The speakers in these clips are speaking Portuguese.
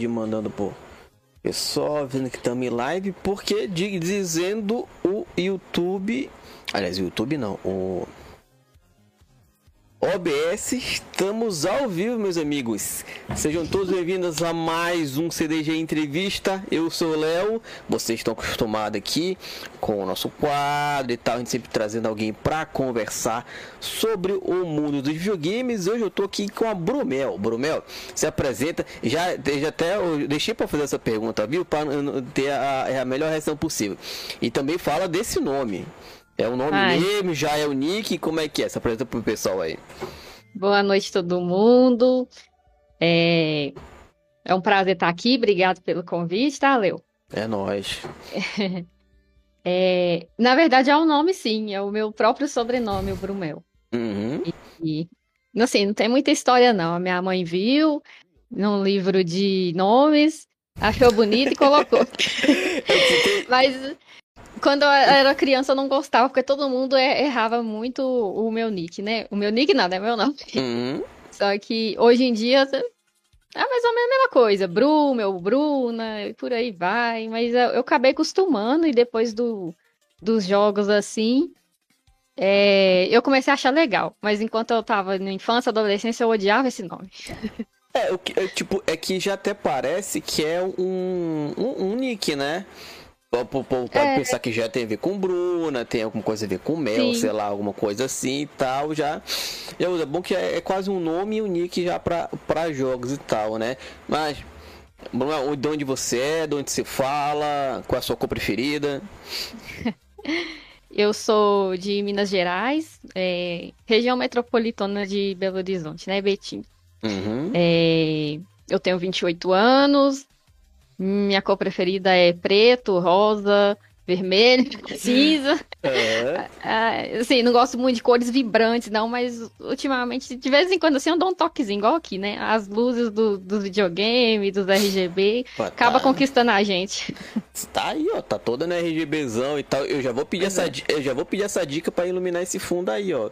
de mandando por pessoal vendo que estamos em live, porque dizendo o YouTube, aliás, o YouTube não, o OBS, estamos ao vivo, meus amigos. Sejam todos bem-vindos a mais um CDG Entrevista. Eu sou o Léo. Vocês estão acostumados aqui com o nosso quadro e tal, a gente sempre trazendo alguém para conversar sobre o mundo dos videogames. Hoje eu estou aqui com a Brumel. Brumel, se apresenta. Já, já até eu deixei para fazer essa pergunta, viu? Para ter a, a melhor reação possível. E também fala desse nome. É o nome Ai. mesmo, já é o nick, como é que é? Se apresenta pro pessoal aí. Boa noite todo mundo. É, é um prazer estar aqui, obrigado pelo convite, tá, Leo? É nóis. É, na verdade é o um nome sim, é o meu próprio sobrenome, o Brumel. Uhum. E, e, assim, não tem muita história não. A minha mãe viu num livro de nomes, achou bonito e colocou. Mas quando eu era criança eu não gostava, porque todo mundo errava muito o meu nick, né? O meu nick nada, é meu nome. Uhum. Só que hoje em dia é mais ou menos a mesma coisa. Bru, meu Bruna, e por aí vai. Mas eu, eu acabei acostumando e depois do, dos jogos assim, é, eu comecei a achar legal. Mas enquanto eu tava na infância, adolescência, eu odiava esse nome. É, o que, é, tipo, é que já até parece que é um, um, um nick, né? Pode é. pensar que já tem a ver com Bruna, tem alguma coisa a ver com Mel, Sim. sei lá, alguma coisa assim e tal, já. já é bom que é, é quase um nome e um nick já pra, pra jogos e tal, né? Mas, Bruna, de onde você é, de onde você fala, qual é a sua cor preferida? Eu sou de Minas Gerais, é, região metropolitana de Belo Horizonte, né, Betinho? Uhum. É, eu tenho 28 anos, minha cor preferida é preto, rosa, vermelho, cinza. É. Ah, assim, não gosto muito de cores vibrantes, não, mas ultimamente, de vez em quando, assim, eu dou um toquezinho, igual aqui, né? As luzes do, dos videogames, dos RGB, Pô, tá... acaba conquistando a gente. Tá aí, ó, tá toda no RGBzão e tal. Eu já vou pedir, essa, é. eu já vou pedir essa dica para iluminar esse fundo aí, ó.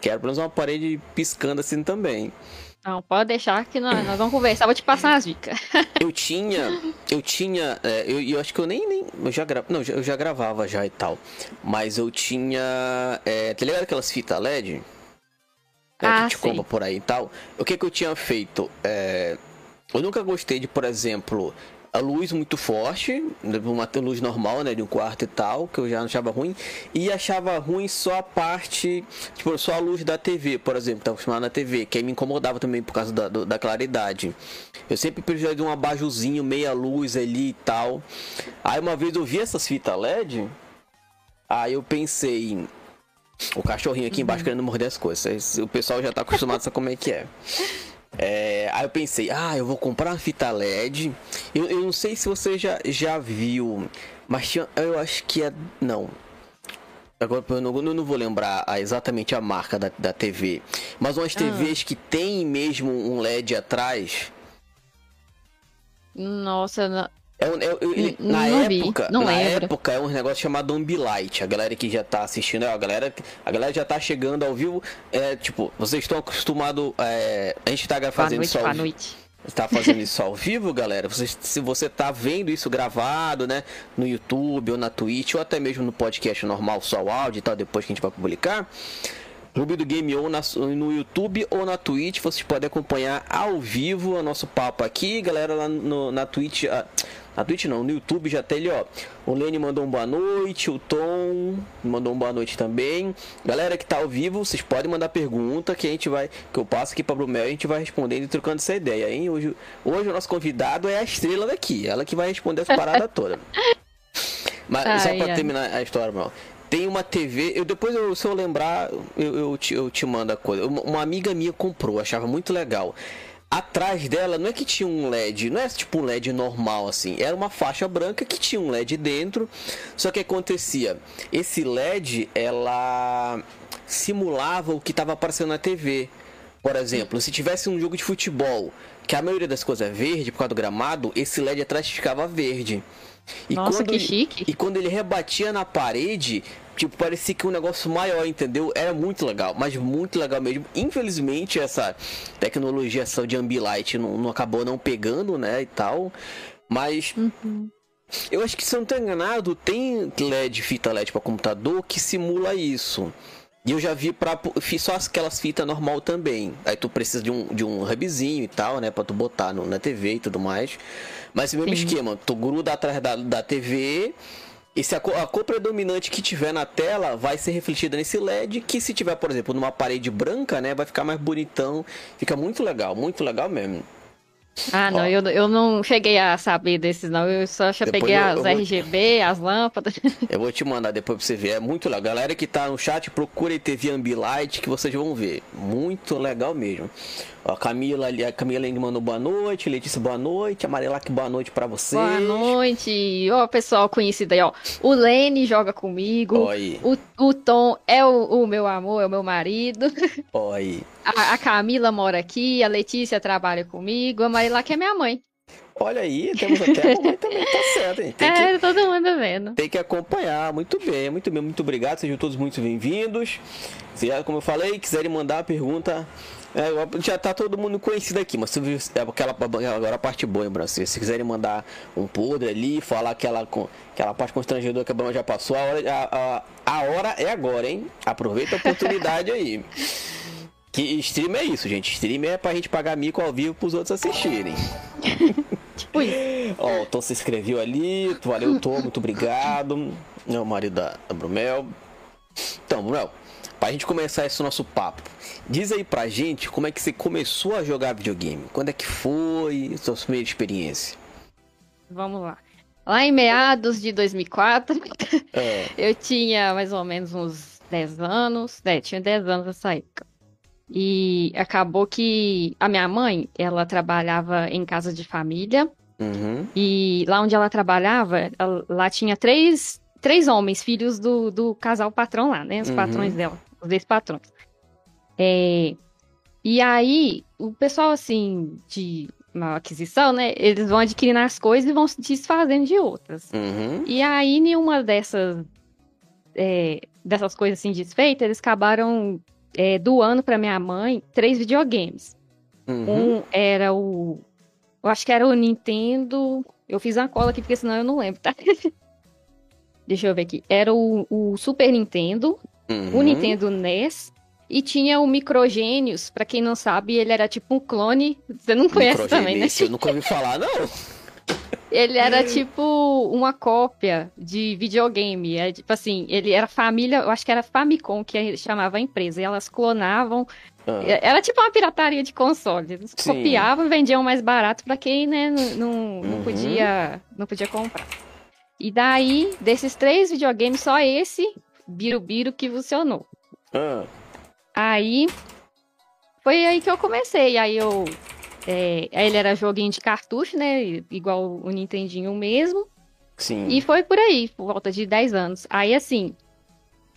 Quero pelo menos uma parede piscando assim também. Não, pode deixar que nós, nós vamos conversar, vou te passar as dicas. eu tinha, eu tinha, é, eu, eu, acho que eu nem, nem eu já gra, não, eu já gravava já e tal, mas eu tinha, é, tá ligado aquelas fitas LED? É, ah, que te compra por aí e tal. O que que eu tinha feito? É, eu nunca gostei de, por exemplo, a luz muito forte, uma luz normal, né, de um quarto e tal, que eu já achava ruim, e achava ruim só a parte, tipo, só a luz da TV, por exemplo, estava acostumado na TV, que aí me incomodava também por causa da, da claridade. Eu sempre precisava de um abajuzinho, meia luz ali e tal. Aí uma vez eu vi essas fitas LED, aí eu pensei, o cachorrinho aqui embaixo uhum. querendo morder as coisas. O pessoal já tá acostumado a saber como é que é. É, aí eu pensei, ah, eu vou comprar uma fita LED. Eu, eu não sei se você já, já viu, mas tinha, eu acho que é. Não. Agora eu não, eu não vou lembrar exatamente a marca da, da TV. Mas umas ah. TVs que tem mesmo um LED atrás. Nossa, é, é, ele, na época, na lembro. época é um negócio chamado Ambilight. A galera que já tá assistindo, a galera, a galera já tá chegando ao vivo. É tipo, vocês estão acostumados. É, a gente tá fazendo noite, isso ao vivo. Está fazendo isso ao vivo, galera? Você, se você tá vendo isso gravado, né, no YouTube ou na Twitch ou até mesmo no podcast normal, só o áudio e tal, depois que a gente vai publicar, Clube do Game ou na, no YouTube ou na Twitch, vocês podem acompanhar ao vivo o nosso papo aqui, galera lá no, na Twitch. Ah, na Twitch não, no YouTube já tem ali, ó. O Lenny mandou um boa noite, o Tom mandou um boa noite também. Galera que tá ao vivo, vocês podem mandar pergunta que a gente vai, que eu passo aqui para Brumel e a gente vai respondendo e trocando essa ideia, hein? Hoje, hoje o nosso convidado é a estrela daqui, ela que vai responder essa parada toda. Mas ai, só para terminar a história, meu. Tem uma TV, eu depois eu, se eu lembrar, eu, eu, te, eu te mando a coisa. Uma, uma amiga minha comprou, achava muito legal atrás dela não é que tinha um LED, não é tipo um LED normal assim, era uma faixa branca que tinha um LED dentro. Só que acontecia, esse LED ela simulava o que estava aparecendo na TV. Por exemplo, se tivesse um jogo de futebol que a maioria das coisas é verde por causa do gramado, esse LED atrás ficava verde. E Nossa, que chique. E quando ele rebatia na parede, tipo, parecia que um negócio maior, entendeu? Era muito legal, mas muito legal mesmo. Infelizmente, essa tecnologia essa de Ambilight não, não acabou não pegando, né, e tal. Mas uhum. eu acho que se eu não estou enganado, tem LED, fita LED para computador que simula isso. E eu já vi para fiz só aquelas fitas normal também. Aí tu precisa de um, de um hubzinho e tal, né? Pra tu botar no, na TV e tudo mais. Mas o mesmo Sim. esquema, tu gruda atrás da, da TV. E se a a cor predominante que tiver na tela vai ser refletida nesse LED, que se tiver, por exemplo, numa parede branca, né, vai ficar mais bonitão. Fica muito legal, muito legal mesmo. Ah, não, eu, eu não cheguei a saber desses, não. Eu só peguei eu, as eu RGB, as lâmpadas. Eu vou te mandar depois pra você ver. É muito legal. Galera que tá no chat, procure TV Ambilight que vocês vão ver. Muito legal mesmo. Ó, Camila ali, a Camila ainda mandou boa noite, Letícia boa noite, Amarelac boa noite para você. Boa noite. Ó, pessoal conhecido aí, ó. O Lene joga comigo. Oi. O, o Tom é o, o meu amor, é o meu marido. Oi. A, a, Camila mora aqui, a Letícia trabalha comigo, a Marilac é minha mãe. Olha aí, temos até a mamãe também, tá certo, hein? Tem é, que, todo mundo vendo. Tem que acompanhar, muito bem, muito bem, muito obrigado, sejam todos muito bem-vindos. Se, como eu falei, quiserem mandar a pergunta, é, já tá todo mundo conhecido aqui, mas é aquela, agora a parte boa, hein, Brasil? Se quiserem mandar um podre ali, falar aquela, aquela parte constrangedora que a Bruna já passou, a hora, a, a, a hora é agora, hein? Aproveita a oportunidade aí. Que stream é isso, gente. Stream é pra gente pagar mico ao vivo pros outros assistirem. tipo isso. Ó, o Tom se inscreveu ali. Valeu, Tom. Muito obrigado. É o marido da, da Brumel. Então, Brumel, pra gente começar esse nosso papo, diz aí pra gente como é que você começou a jogar videogame. Quando é que foi? Sua primeira experiência? Vamos lá. Lá em meados de 2004, é. eu tinha mais ou menos uns 10 anos. É, tinha 10 anos nessa época. E acabou que a minha mãe, ela trabalhava em casa de família. Uhum. E lá onde ela trabalhava, ela, lá tinha três, três homens, filhos do, do casal patrão lá, né? Os uhum. patrões dela, os dois patrões. É, e aí, o pessoal, assim, de uma aquisição, né? Eles vão adquirindo as coisas e vão se desfazendo de outras. Uhum. E aí, nenhuma dessas, é, dessas coisas assim desfeitas, eles acabaram é, doando para minha mãe três videogames. Uhum. Um era o. Eu acho que era o Nintendo. Eu fiz uma cola aqui, porque senão eu não lembro, tá? Deixa eu ver aqui. Era o, o Super Nintendo, uhum. o Nintendo NES e tinha o Microgênios. Para quem não sabe, ele era tipo um clone. Você não conhece também, né? Eu nunca ouvi falar, não. Ele era tipo uma cópia de videogame. É, tipo assim, ele era família, eu acho que era Famicom que chamava a empresa. E elas clonavam. Ah. Era tipo uma pirataria de console. Eles Sim. copiavam e vendiam mais barato para quem né, não, não, não uhum. podia, não podia comprar. E daí, desses três videogames, só esse Birubiru que funcionou. Ah. Aí foi aí que eu comecei. Aí eu é, ele era joguinho de cartucho, né? Igual o Nintendinho mesmo. Sim. E foi por aí, por volta de 10 anos. Aí, assim,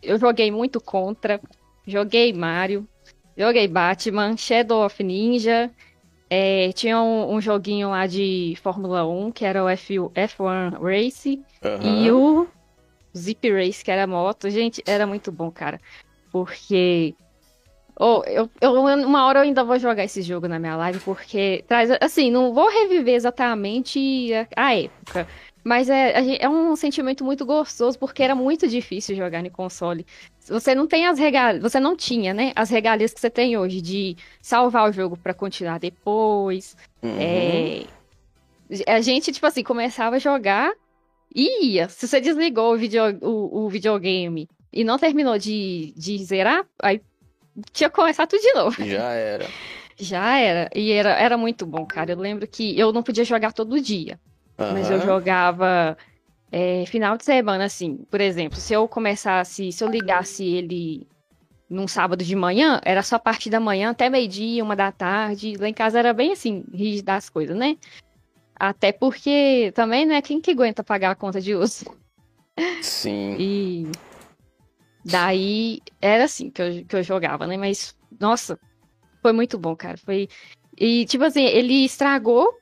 eu joguei muito Contra, joguei Mario, joguei Batman, Shadow of Ninja. É, tinha um, um, joguinho lá de Fórmula 1, que era o F, F1 Race. Uhum. E o Zip Race, que era moto. Gente, era muito bom, cara. Porque Oh, eu, eu, uma hora eu ainda vou jogar esse jogo na minha live, porque traz. Assim, não vou reviver exatamente a, a época. Mas é, é um sentimento muito gostoso, porque era muito difícil jogar no console. Você não tem as regalias. Você não tinha, né? As regalias que você tem hoje de salvar o jogo para continuar depois. Uhum. É, a gente, tipo assim, começava a jogar e ia. Se você desligou o, video, o, o videogame e não terminou de, de zerar, aí tinha que começar tudo de novo. Já era. Já era. E era, era muito bom, cara. Eu lembro que eu não podia jogar todo dia. Uhum. Mas eu jogava é, final de semana, assim. Por exemplo, se eu começasse, se eu ligasse ele num sábado de manhã, era só a partir da manhã até meio-dia, uma da tarde. Lá em casa era bem assim, rígido das coisas, né? Até porque também, né, quem que aguenta pagar a conta de uso? Sim. E Daí era assim que eu, que eu jogava, né? Mas, nossa, Foi muito bom, cara. Foi. E, tipo assim, ele estragou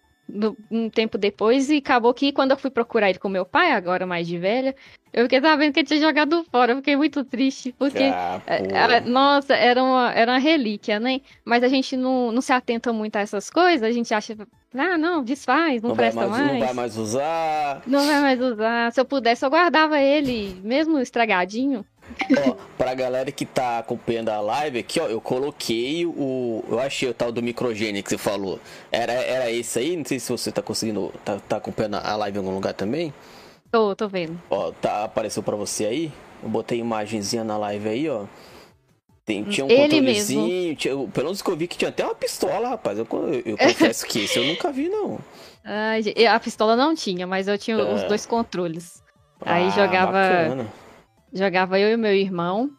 um tempo depois e acabou que quando eu fui procurar ele com meu pai, agora mais de velha, eu fiquei sabendo que ele tinha jogado fora. Eu fiquei muito triste, porque. Ah, pô. é, Nossa, era uma, era uma relíquia, né? Mas a gente não, não se atenta muito a essas coisas, a gente acha, ah, não, desfaz, não, não, presta mais, mais. não vai mais usar. Não vai mais usar. Se eu pudesse, eu guardava ele, mesmo estragadinho. Ó, pra galera que tá acompanhando a live aqui, ó, eu coloquei o. Eu achei o tal do microgênio que você falou. Era, era esse aí? Não sei se você tá conseguindo. Tá, tá acompanhando a live em algum lugar também. Tô, tô vendo. Ó, tá, apareceu pra você aí? Eu botei imagenzinha na live aí, ó. Tem, tinha um Ele controlezinho, tinha, pelo menos que eu vi que tinha até uma pistola, rapaz. Eu, eu, eu confesso que esse eu nunca vi, não. Ai, a pistola não tinha, mas eu tinha os É. dois controles. Aí Ah, jogava- bacana. Jogava eu e meu irmão.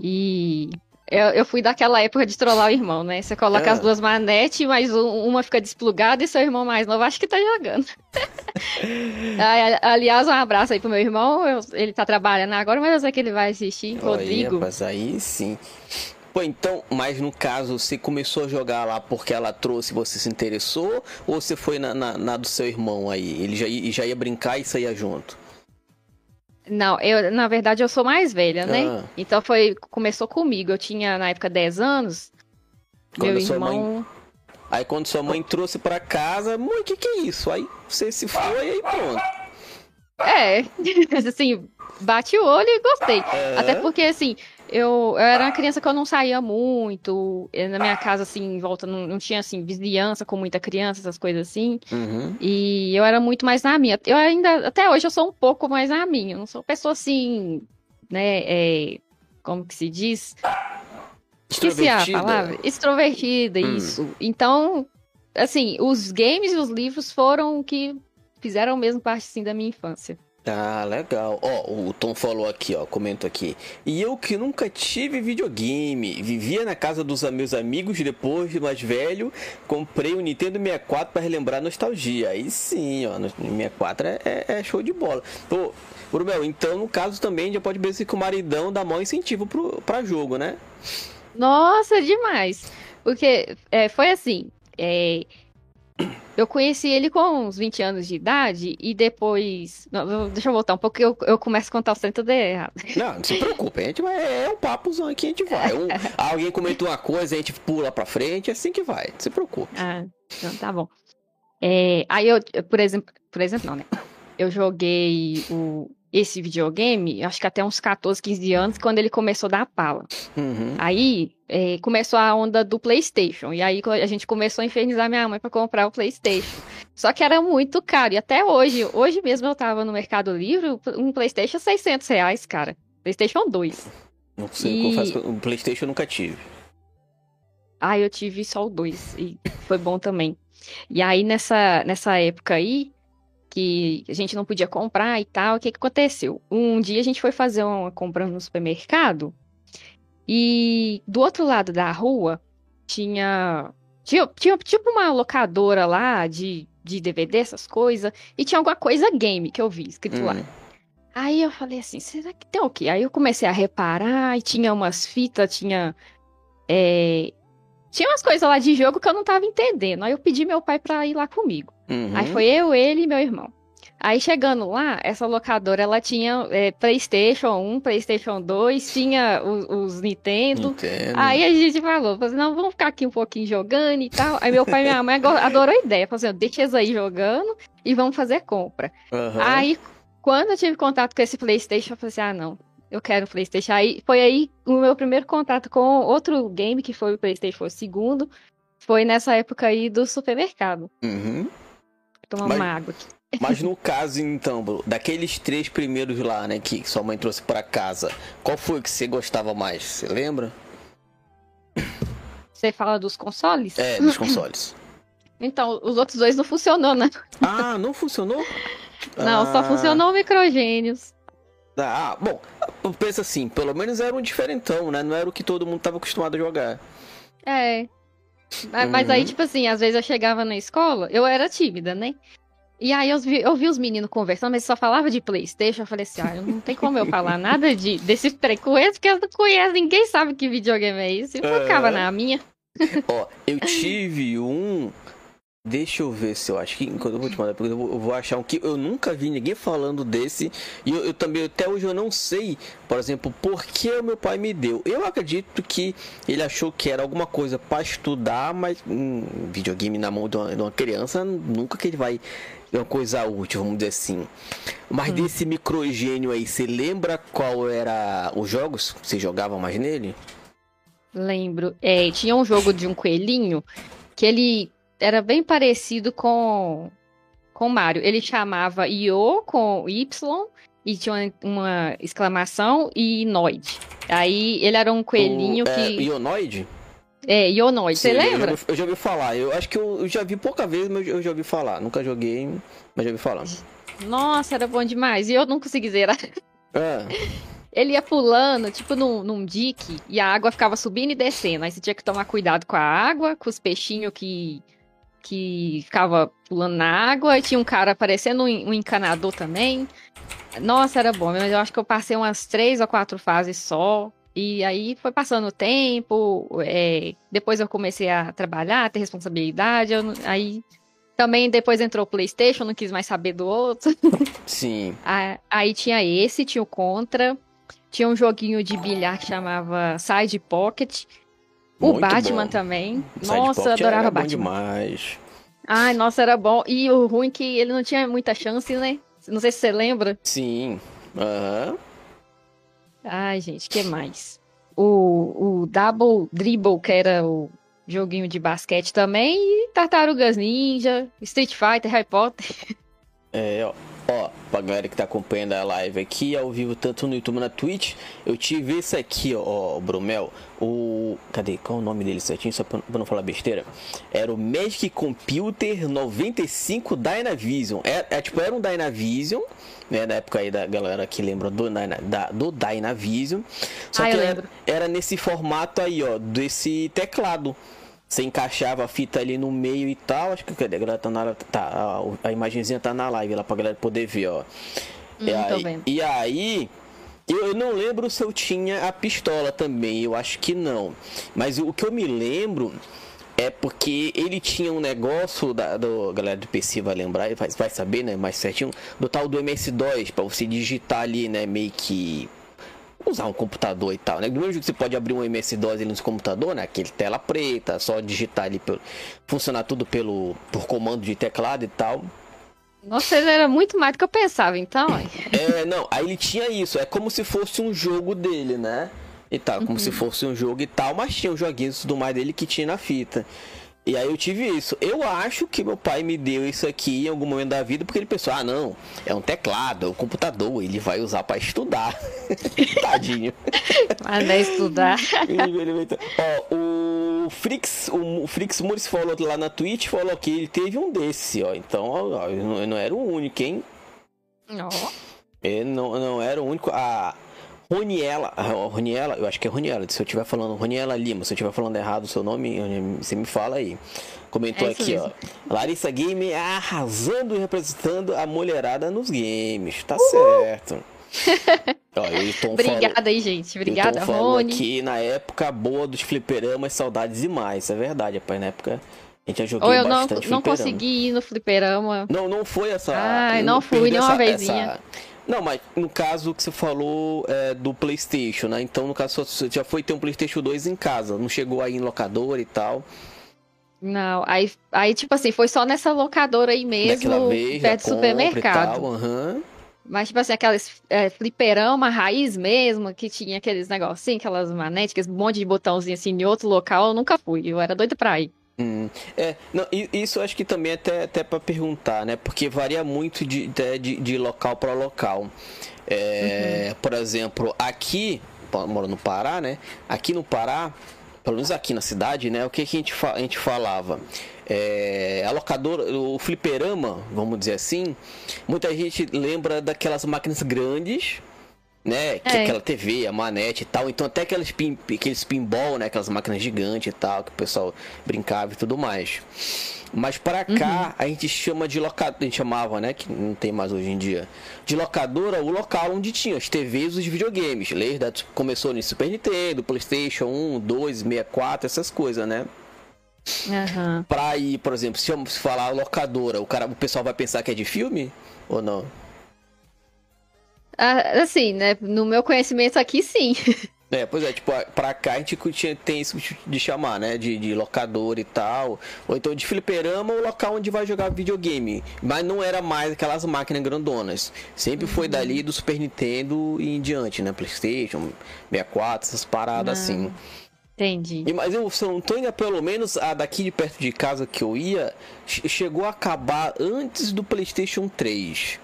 E eu, eu fui daquela época de trollar o irmão, né? Você coloca Ah. as duas manetes, mas um- uma fica desplugada e seu irmão mais novo acho que tá jogando. Aliás, um abraço aí pro meu irmão. eu- ele tá trabalhando agora, mas eu sei que ele vai assistir. Rodrigo. rapaz, aí sim. Pô, então, mas no caso, você começou a jogar lá porque ela trouxe, você se interessou? Ou você foi na, na, na do seu irmão aí? Ele já, ia- já ia brincar e saía junto? Não, eu, na verdade, eu sou mais velha, né? Ah. Então foi, começou comigo. Eu tinha, na época, 10 anos. Quando meu sua mãe- irmão. Aí quando sua mãe trouxe pra casa, mãe, o que que é isso? Aí você se foi e aí pronto. É, assim, bate o olho e gostei. É. Até porque, assim, eu, eu era uma criança que eu não saía muito. eh, Na minha casa, assim, em volta, não, não tinha, assim, vizinhança com muita criança, essas coisas assim. Uhum. E eu era muito mais na minha. Eu ainda, até hoje, eu sou um pouco mais na minha. Eu não sou pessoa, assim, né, é, como que se diz? Esqueci a Extrovertida? palavra. Extrovertida, Hum. isso. Então, assim, os games e os livros foram o que fizeram mesmo parte, assim, da minha infância. Ah, legal. Ó, o Tom falou aqui, ó, comenta aqui. E eu que nunca tive videogame, vivia na casa dos meus amigos, depois de mais velho, comprei o Nintendo 64 para relembrar a nostalgia. Aí sim, ó, no 64 é, é- é show de bola. Pô, Brumel, então no caso também já pode ver que o maridão dá maior incentivo pro, pra jogo, né? Nossa, demais. Porque é, foi assim. é, eu conheci ele com uns 20 anos de idade e depois. Não, deixa eu voltar um pouco, que eu, eu começo a contar o centro de errado. Não, não se preocupe, a gente vai, é um papozão aqui, a gente vai. Um- alguém comentou uma coisa, a gente pula pra frente, é assim que vai, não se preocupe. Ah, então tá bom. É, aí eu, por exemplo, por exemplo, não, né? Eu joguei o, esse videogame, acho que até uns 14, 15 anos, quando ele começou a dar pala. Uhum. Aí é, começou a onda do PlayStation. E aí a gente começou a infernizar minha mãe para comprar o PlayStation. Só que era muito caro. E até hoje, hoje mesmo eu tava no Mercado Livre, um PlayStation 600 reais, cara. PlayStation 2. Não sei, E- confesso o Playstation eu nunca tive. Ah, eu tive só o 2 e foi bom também. E aí nessa, nessa época aí, que a gente não podia comprar e tal, o que que aconteceu? Um dia a gente foi fazer uma compra no supermercado e do outro lado da rua tinha, tinha, tinha tipo uma locadora lá de, de DVD, essas coisas, e tinha alguma coisa game que eu vi escrito lá. Hum. Aí eu falei assim, será que tem o quê? Aí eu comecei a reparar e tinha umas fitas, tinha. é, Tinha umas coisas lá de jogo que eu não tava entendendo. Aí eu pedi meu pai pra ir lá comigo. Uhum. Aí foi eu, ele e meu irmão. Aí chegando lá, essa locadora ela tinha é, PlayStation 1, PlayStation 2, tinha os, os Nintendo. Aí a gente falou, falou assim, não, vamos ficar aqui um pouquinho jogando e tal. Aí meu pai e minha mãe adorou a ideia. Falou assim, deixa eles aí jogando e vamos fazer compra. Aham. Aí, quando eu tive contato com esse PlayStation, eu falei assim: ah, não, eu quero um PlayStation. Aí foi aí o meu primeiro contato com outro game, que foi o PlayStation, foi o segundo. Foi nessa época aí do supermercado. Uhum. Tomar Mas- uma água aqui. Mas no caso, então, daqueles três primeiros lá, né, que sua mãe trouxe pra casa, qual foi que você gostava mais? Você lembra? Você fala dos consoles? É, dos consoles. Então, os outros dois não funcionou, né? ah, não funcionou? Não, só Ah, funcionou o microgênios. Ah, bom, pensa assim, pelo menos era um diferentão, né? Não era o que todo mundo tava acostumado a jogar. É. Mas, mas aí, Uhum. tipo assim, às vezes eu chegava na escola, eu era tímida, né? E aí eu vi, eu vi os meninos conversando, mas só falava de Playstation. Eu falei assim, ah, não tem como eu falar nada de, desse preconceito, porque eu não conheço, ninguém sabe que videogame é isso. E eu ficava Aham. na minha. Ó, eu tive um. Deixa eu ver se eu acho que enquanto eu vou te mandar, porque eu vou, eu vou achar um que eu nunca vi ninguém falando desse. E eu, eu, também, até hoje, eu não sei, por exemplo, por que o meu pai me deu. Eu acredito que ele achou que era alguma coisa para estudar, mas um videogame na mão de uma, de uma, criança, nunca que ele vai. É uma coisa útil, vamos dizer assim. Mas hum. desse microgênio aí, você lembra qual era os jogos? Você jogava mais nele? Lembro. É, tinha um jogo de um coelhinho que ele era bem parecido com com Mario. Ele chamava Io com Y e tinha uma, exclamação e Noid. Aí ele era um coelhinho o, é, que. Ionoid? É, Ionoid, você lembra? Eu já, eu já, ouvi falar. Eu acho que eu, eu, já vi pouca vez, mas eu já ouvi falar. Nunca joguei, mas já ouvi falar. Nossa, era bom demais. E eu não consegui zerar. É. Ele ia pulando, tipo num, num dique, e a água ficava subindo e descendo. Aí você tinha que tomar cuidado com a água, com os peixinhos que, que ficava pulando na água. E tinha um cara aparecendo, um, um encanador também. Nossa, era bom, mas eu acho que eu passei umas três ou quatro fases só. E aí foi passando o tempo, é, depois eu comecei a trabalhar, a ter responsabilidade, eu, aí também depois entrou o Playstation, não quis mais saber do outro. Sim. aí tinha esse, tinha o Contra, tinha um joguinho de bilhar que chamava Side Pocket. O Muito Batman bom. também. Side nossa, eu adorava era Batman. Bom demais. Ai, nossa, era bom. E o ruim é que ele não tinha muita chance, né? Não sei se você lembra. Sim. Aham. Uhum. Ai, gente, que mais? O, o Double Dribble, que era o joguinho de basquete também. E Tartarugas Ninja, Street Fighter, Harry Potter. É, ó. Ó, pra galera que tá acompanhando a live aqui ao vivo, tanto no YouTube na Twitch, eu tive esse aqui, ó, Brumel. O. Cadê? Qual é o nome dele certinho? Só pra, pra não falar besteira. Era o Magic Computer 95 Dynavision. É, é, tipo, era um Dynavision, né? Na época aí da galera que lembra do, da, do Dynavision. Só ah, que era, era nesse formato aí, ó, desse teclado. Você encaixava a fita ali no meio e tal. Acho que cadê? A galera tá na tá, a, a imagenzinha tá na live lá pra galera poder ver, ó. Hum, e, aí, e aí, eu não lembro se eu tinha a pistola também, eu acho que não. Mas o que eu me lembro é porque ele tinha um negócio da do, galera do PC vai lembrar, vai, vai saber, né, mais certinho, do tal do MS2 para você digitar ali, né, meio que usar um computador e tal, né? Do mesmo jeito que você pode abrir um MS-DOS ali no seu computador, né? Aquele tela preta, só digitar ali, pelo, funcionar tudo pelo por comando de teclado e tal. Nossa, ele era muito mais do que eu pensava, então. é, não, aí ele tinha isso, é como se fosse um jogo dele, né? E tal, como uhum. se fosse um jogo e tal, mas tinha um joguinho tudo mais dele que tinha na fita. E aí eu tive isso. Eu acho que meu pai me deu isso aqui em algum momento da vida porque ele pensou: ah, não, é um teclado, é um computador, ele vai usar para estudar. Tadinho. Mas vai estudar. ó, o Frix, o Frix Muris falou lá na Twitch, falou que ele teve um desse, ó. Então, ó, eu não, eu não era o único, hein? Não. Ele não, não era o único. Ah, Roniela, Roniela, eu acho que é Roniela, se eu estiver falando Roniela Lima, se eu estiver falando errado o seu nome, você me fala aí. Comentou é aqui, mesmo. ó. Larissa Game arrasando e representando a mulherada nos games. Tá Uhul. certo. ó, Obrigada falou, aí, gente. Obrigada, Rony. que na época boa dos fliperamas, saudades demais. Isso é verdade, rapaz. Na época a gente já jogou Ou eu não, não consegui ir no fliperama. Não, não foi essa. Ai, não fui nenhuma vezinha. Essa não, mas no caso que você falou é, do PlayStation, né? Então, no caso, você já foi ter um PlayStation 2 em casa, não chegou aí em locador e tal. Não, aí, aí tipo assim, foi só nessa locadora aí mesmo, vez, perto do supermercado. Tal, uhum. Mas, tipo assim, aquelas é, fliperama raiz mesmo, que tinha aqueles negocinhos, aquelas manetes, um monte de botãozinho assim em outro local, eu nunca fui. Eu era doida pra ir. Hum, é, não, isso acho que também é até, até para perguntar, né? Porque varia muito de, de, de local para local. É, uhum. Por exemplo, aqui, moro no Pará, né? Aqui no Pará, pelo menos aqui na cidade, né? O que, que a, gente a gente falava? É, a locadora, o fliperama, vamos dizer assim, muita gente lembra daquelas máquinas grandes né? Que é. aquela TV, a manete e tal. Então até aqueles, pin, aqueles pinball, né? Aquelas máquinas gigantes e tal, que o pessoal brincava e tudo mais. Mas para cá uhum. a gente chama de locadora, a gente chamava, né? Que não tem mais hoje em dia. De locadora, o local onde tinha as TVs e os videogames. Desde começou no Super Nintendo, Playstation 1, 2, 64, essas coisas, né? Aham. Pra ir, por exemplo, se eu falar locadora, o, cara, o pessoal vai pensar que é de filme? Ou não? Ah, assim, né? No meu conhecimento aqui, sim. É, pois é, tipo, pra cá a gente tinha- tem isso de chamar, né? De, de locador e tal. Ou então de fliperama ou local onde vai jogar videogame. Mas não era mais aquelas máquinas grandonas. Sempre foi dali do Super Nintendo e em diante, né? Playstation, 64, essas paradas Ah. assim. Entendi. E, mas eu, se eu não tô indo, pelo menos a daqui de perto de casa que eu ia, che- chegou a acabar antes do PlayStation 3.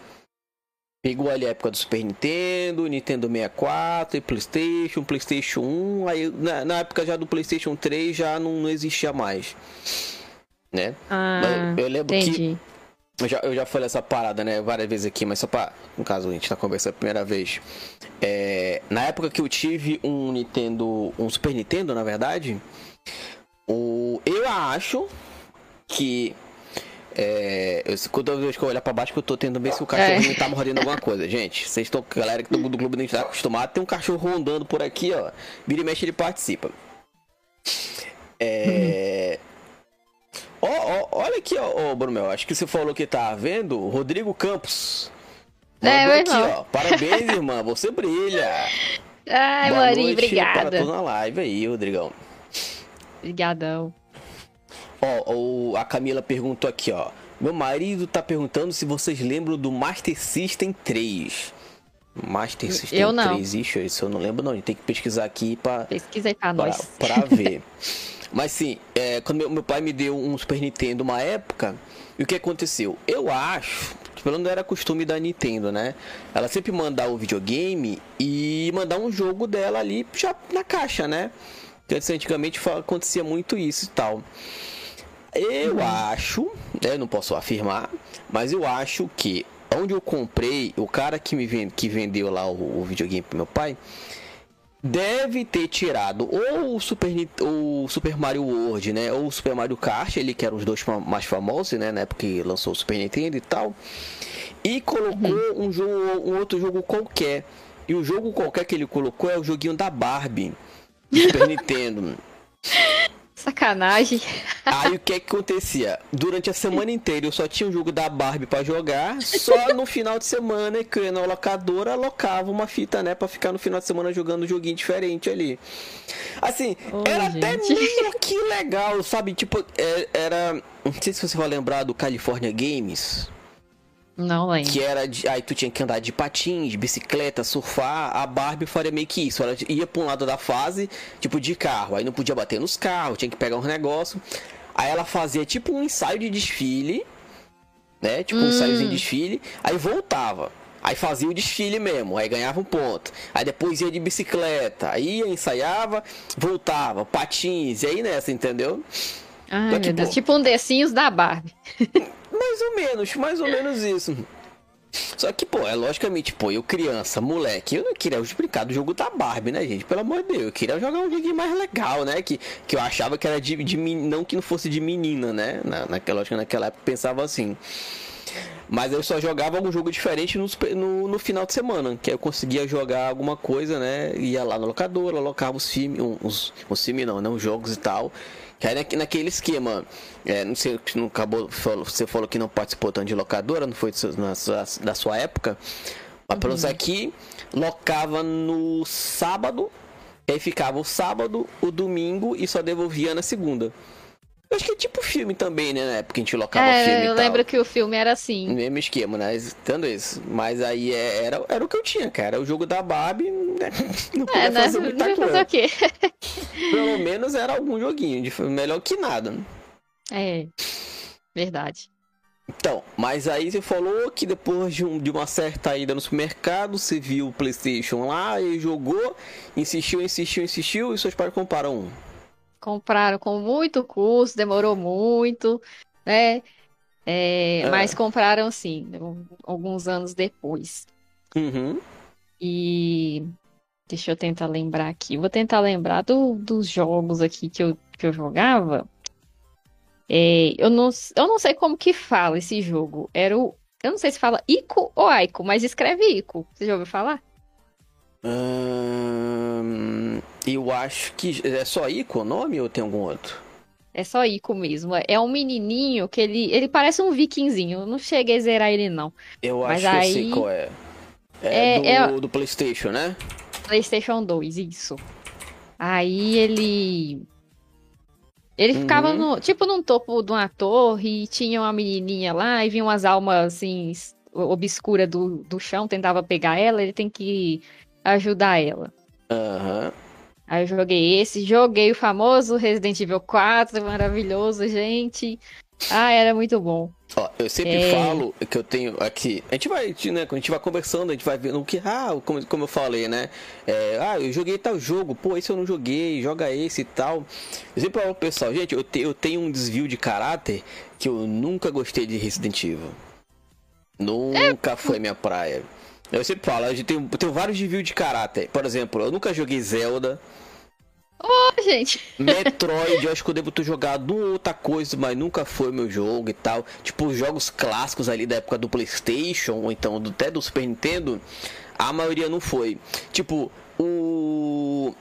Pegou ali a época do Super Nintendo, Nintendo 64 e PlayStation, PlayStation 1. Aí na, na época já do PlayStation 3 já não, não existia mais. Né? Ah, eu lembro que entendi. eu já, eu já falei essa parada, né, várias vezes aqui, mas só pra. No caso, a gente tá conversando a primeira vez. É, na época que eu tive um Nintendo. Um Super Nintendo, na verdade. O, eu acho que. É, eu, toda vez que eu olhar pra baixo, que eu tô tentando ver se o cachorrinho É. tá mordendo alguma coisa. Gente, vocês estão. Galera que do, do Globo não tá acostumado, tem um cachorro rondando por aqui, ó. Vira e mexe, ele participa. É. Ó, ó, olha aqui, ó, ó, Brumel. Acho que você falou que tá vendo. Rodrigo Campos. É, meu aqui, irmão. ó. Parabéns, irmã. Você brilha. Ai, Boa Marinho, noite Para obrigada. toda na live aí, Rodrigão. Obrigadão. Ó, o- a Camila perguntou aqui, ó. Meu marido tá perguntando se vocês lembram do Master System 3. Master System Eu não. 3, ixi, isso eu não lembro não. A gente tem que pesquisar aqui pra, Pesquisa aí pra pra, nós. pra ver. Mas sim, é, quando meu, meu pai me deu um Super Nintendo uma época, e o que aconteceu? Eu acho, que pelo menos era costume da Nintendo, né? Ela sempre mandar o videogame e mandar um jogo dela ali já na caixa, né? Antes, antigamente acontecia muito isso e tal. Eu acho, né, não posso afirmar, mas eu acho que onde eu comprei, o cara que me ven- que vendeu lá o, o videogame pro meu pai, deve ter tirado ou o Super, o Super Mario World, né? Ou o Super Mario Kart, ele que eram os dois mais famosos, né? Na época que lançou o Super Nintendo e tal. E colocou um jogo, um outro jogo qualquer. E o jogo qualquer que ele colocou é o joguinho da Barbie. Do Super Nintendo. Sacanagem. Aí o que que acontecia? Durante a semana inteira eu só tinha o jogo da Barbie pra jogar, só no final de semana que eu ia na locadora alocava uma fita, né, Pra ficar no final de semana jogando um joguinho diferente ali. Assim, Ô, era até gente. meio que legal, sabe? Tipo, é- era, não sei se você vai lembrar do California Games, Não lembro. que era de, aí tu tinha que andar de patins, bicicleta, surfar, a Barbie faria meio que isso, ela ia pra um lado da fase, tipo de carro, aí não podia bater nos carros, tinha que pegar uns negócios. Aí ela fazia tipo um ensaio de desfile, né? Tipo um Hum. ensaiozinho de desfile, aí voltava. Aí fazia o desfile mesmo, aí ganhava um ponto. Aí depois ia de bicicleta, aí ia, ensaiava, voltava, patins, e aí nessa, entendeu? Ai, que, meu Deus. pô- Tipo um decinhos da Barbie. Mais ou menos, mais ou menos isso. Só que, pô, é logicamente, pô, eu criança, moleque, eu não queria brincar do jogo da Barbie, né, gente? Pelo amor de Deus, eu queria jogar um joguinho mais legal, né? Que, que eu achava que era de, de não que não fosse de menina, né? Na, naquela, lógico, naquela época pensava assim. Mas eu só jogava algum jogo diferente no, no, no final de semana, que eu conseguia jogar alguma coisa, né? Ia lá na locadora, alocava os filmes, os, os filmes não, né? Os jogos e tal. Naque- naquele esquema, é, não sei, não acabou, você falou que não participou tanto de locadora, não foi na sua- da sua época. Mas pelo menos aqui, locava no sábado, e aí ficava o sábado, o domingo e só devolvia na segunda. Eu acho que é tipo filme também, né? Na época que a gente locava filme É, e eu tal. lembro que o filme era assim. Mesmo esquema, né? Tendo isso. Mas aí é- era, era o que eu tinha, cara. Era o jogo da Barbie, né? Não podia É, né? fazer Vai coisa. fazer o quê? Pelo menos era algum joguinho, de- melhor que nada. É, verdade. Então, mas aí você falou que depois de, um- de uma certa ida no supermercado, você viu o Playstation lá e jogou, insistiu, insistiu, insistiu e seus pais compraram um. Compraram com muito custo, demorou muito, né? É, Ah. Mas compraram sim, alguns anos depois. Uhum. E deixa eu tentar lembrar aqui. Vou tentar lembrar do- dos jogos aqui que eu, que eu jogava. É, eu não, eu não sei como que fala esse jogo. Era o. Eu não sei se fala Ico ou Aiko, mas escreve Ico. Você já ouviu falar? Ahn, eu acho que é só Ico o nome ou tem algum outro? É só Ico mesmo. É um menininho que ele, ele parece um vikingzinho. Eu não cheguei a zerar ele, não. Eu Mas acho que aí- eu sei qual é. É, É- do, é- do PlayStation, né? PlayStation 2, isso. Aí ele. Ele ficava Uhum. no, tipo num topo de uma torre e tinha uma menininha lá e vinha umas almas assim obscuras do, do chão, tentava pegar ela, ele tem que ajudar ela. Aham. Aí eu joguei esse, joguei o famoso Resident Evil 4, maravilhoso, gente. Ah, era muito bom. Ó, eu sempre É. falo que eu tenho aqui. A gente vai, né? Quando a gente vai conversando, a gente vai vendo o que. Ah, como, como eu falei, né? É, ah, eu joguei tal jogo, pô, esse eu não joguei, joga esse e tal. Eu sempre falo pro pessoal, gente, eu, te- eu tenho um desvio de caráter que eu nunca gostei de Resident Evil. Nunca foi minha praia. Eu sempre falo, eu tenho, eu tenho vários desvios de caráter. Por exemplo, eu nunca joguei Zelda. Ô, gente. Metroid, eu acho que eu devo ter jogado outra coisa, mas nunca foi meu jogo e tal. Tipo, os jogos clássicos ali da época do PlayStation, ou então do, até do Super Nintendo, a maioria não foi. Tipo, o.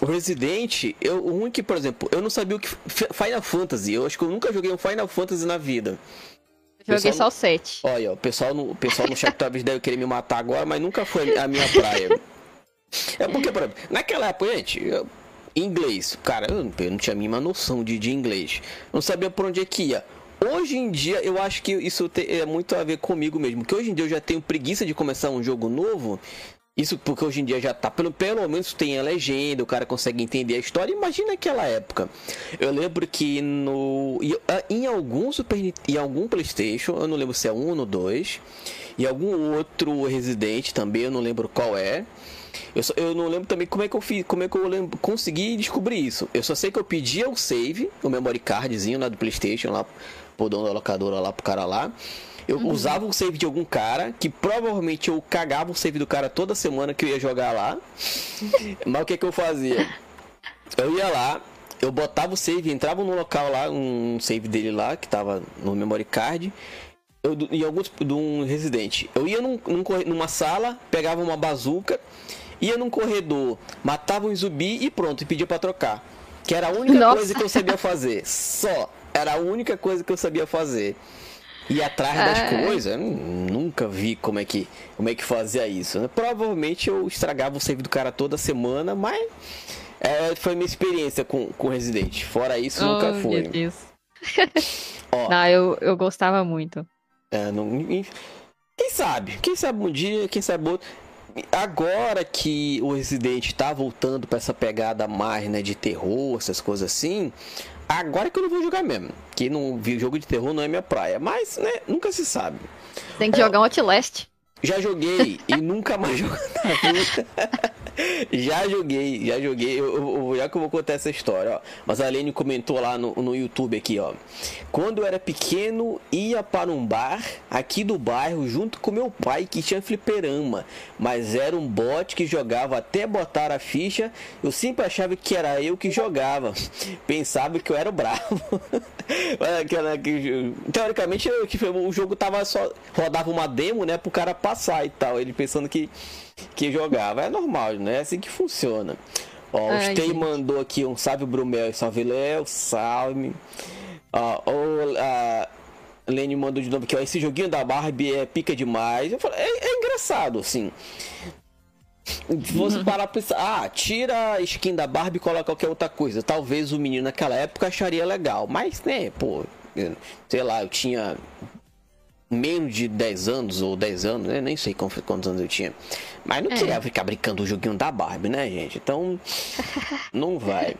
O Resident, eu, o ruim que, por exemplo, eu não sabia o que. Final Fantasy, eu acho que eu nunca joguei um Final Fantasy na vida. Joguei Pessoal só o 7. Olha, o pessoal no, o pessoal no chat talvez deve querer me matar agora, mas nunca foi a minha praia. É porque, por exemplo, naquela época, gente, eu- inglês, cara, eu não, eu não tinha a mínima noção de, de inglês. Não sabia por onde é que ia. Hoje em dia, eu acho que isso te- é muito a ver comigo mesmo. Que hoje em dia eu já tenho preguiça de começar um jogo novo. Isso porque hoje em dia já tá, pelo, pelo menos tem a legenda, o cara consegue entender a história. Imagina aquela época. Eu lembro que no. ah, Em algum Super em algum Playstation, eu não lembro se é um ou dois, e algum outro Resident também, eu não lembro qual é. Eu, só- eu não lembro também como é que eu fiz, como é que eu lembro, consegui descobrir isso. Eu só sei que eu pedia o save, o memory cardzinho lá do Playstation, lá pro dono da locadora lá pro cara lá. Eu usava o save de algum cara, que provavelmente eu cagava o save do cara toda semana que eu ia jogar lá. Mas o que que eu fazia? Eu ia lá, eu botava o save, entrava no local lá, um save dele lá, que tava no memory card. Eu, em alguns de um residente. Eu ia num, num numa sala, pegava uma bazuca, ia num corredor, matava um zumbi e pronto, e pedia pra trocar. Que era a única Nossa. coisa que eu sabia fazer. Só. Era a única coisa que eu sabia fazer. E atrás das Ai. coisas, eu nunca vi como é que como é que fazia isso. né? Provavelmente eu estragava o save do cara toda semana, mas é, foi minha experiência com, com Resident. Fora isso, nunca oh, foi. Meu Deus. Ó. Não, eu, eu gostava muito. É, não- quem sabe? Quem sabe um dia, quem sabe outro. Agora que o Resident tá voltando pra essa pegada mais, né, de terror, essas coisas assim, agora que eu não vou jogar mesmo. Que não vi jogo de terror não é minha praia, mas, né, nunca se sabe. Tem que Ó. jogar um Outlast. Já joguei e nunca mais joguei na vida. já joguei, já joguei. Eu, eu- já que eu vou contar essa história, ó. Mas a Lene comentou lá no, no YouTube aqui, ó. Quando eu era pequeno, ia para um bar aqui do bairro junto com meu pai que tinha fliperama. Mas era um bot que jogava até botar a ficha. Eu sempre achava que era eu que jogava. Pensava que eu era bravo. Aquela que, teoricamente que o jogo tava só. rodava uma demo, né? Pro cara passar e tal. Ele pensando que, que jogava. É normal, né? É assim que funciona. Ó, o Ai, Stey gente. mandou aqui um salve Brumel e salve Léo, salve. Ó, o, a Lene mandou de novo aqui, ó. Esse joguinho da Barbie é pica demais. Eu falei, é, é engraçado, assim. Se você parar pra pensar, ah, tira a skin da Barbie e coloca qualquer outra coisa. Talvez o menino naquela época acharia legal. Mas, né, pô, sei lá, eu tinha menos de 10 anos ou 10 anos, né? Nem sei quantos, anos eu tinha. Mas não É. queria ficar brincando o joguinho da Barbie, né, gente? Então, não vai.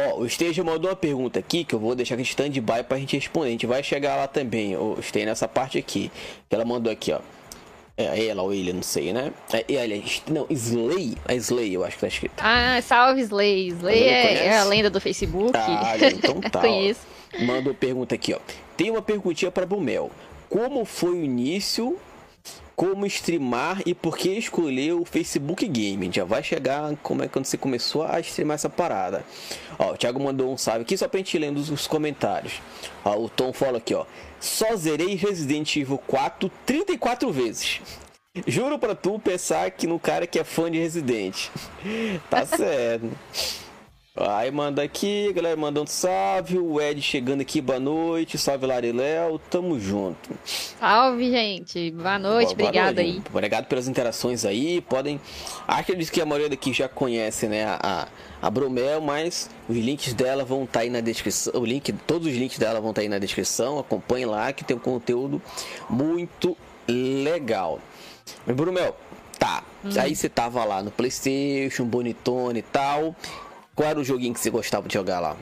Ó, o Esteja mandou uma pergunta aqui que eu vou deixar aqui stand-by pra gente responder. A gente vai chegar lá também, o Esteja, nessa parte aqui. Que ela mandou aqui, ó. É ela ou ele, não sei, né? É, e olha, não, Slay. É Slay, eu acho que tá escrito. Ah, salve Slay. Slay é, é a lenda do Facebook. Ah, então tá. ó. Conheço. Mandou pergunta aqui, ó. Tem uma perguntinha para Bumel. Como foi o início? Como streamar e por que escolher o Facebook Game? Já vai chegar como é quando você começou a streamar essa parada. Ó, o Thiago mandou um salve aqui só pra gente lendo os, os comentários. Ó, o Tom falou aqui, ó. Só zerei Resident Evil 4 34 vezes. Juro pra tu pensar que no cara que é fã de Resident. tá certo. Aí manda aqui, galera mandando salve, o Ed chegando aqui, boa noite, salve Lariléu, tamo junto. Salve, gente, boa noite, boa, obrigado aí. Obrigado pelas interações aí, podem, acredito que a maioria daqui já conhece, né, a, a Bromel, mas os links dela vão estar tá aí na descrição, o link, todos os links dela vão estar tá aí na descrição, acompanhe lá que tem um conteúdo muito legal. Brumel, tá, hum. aí você tava lá no Playstation, bonitone e tal... Qual era o joguinho que você gostava de jogar lá?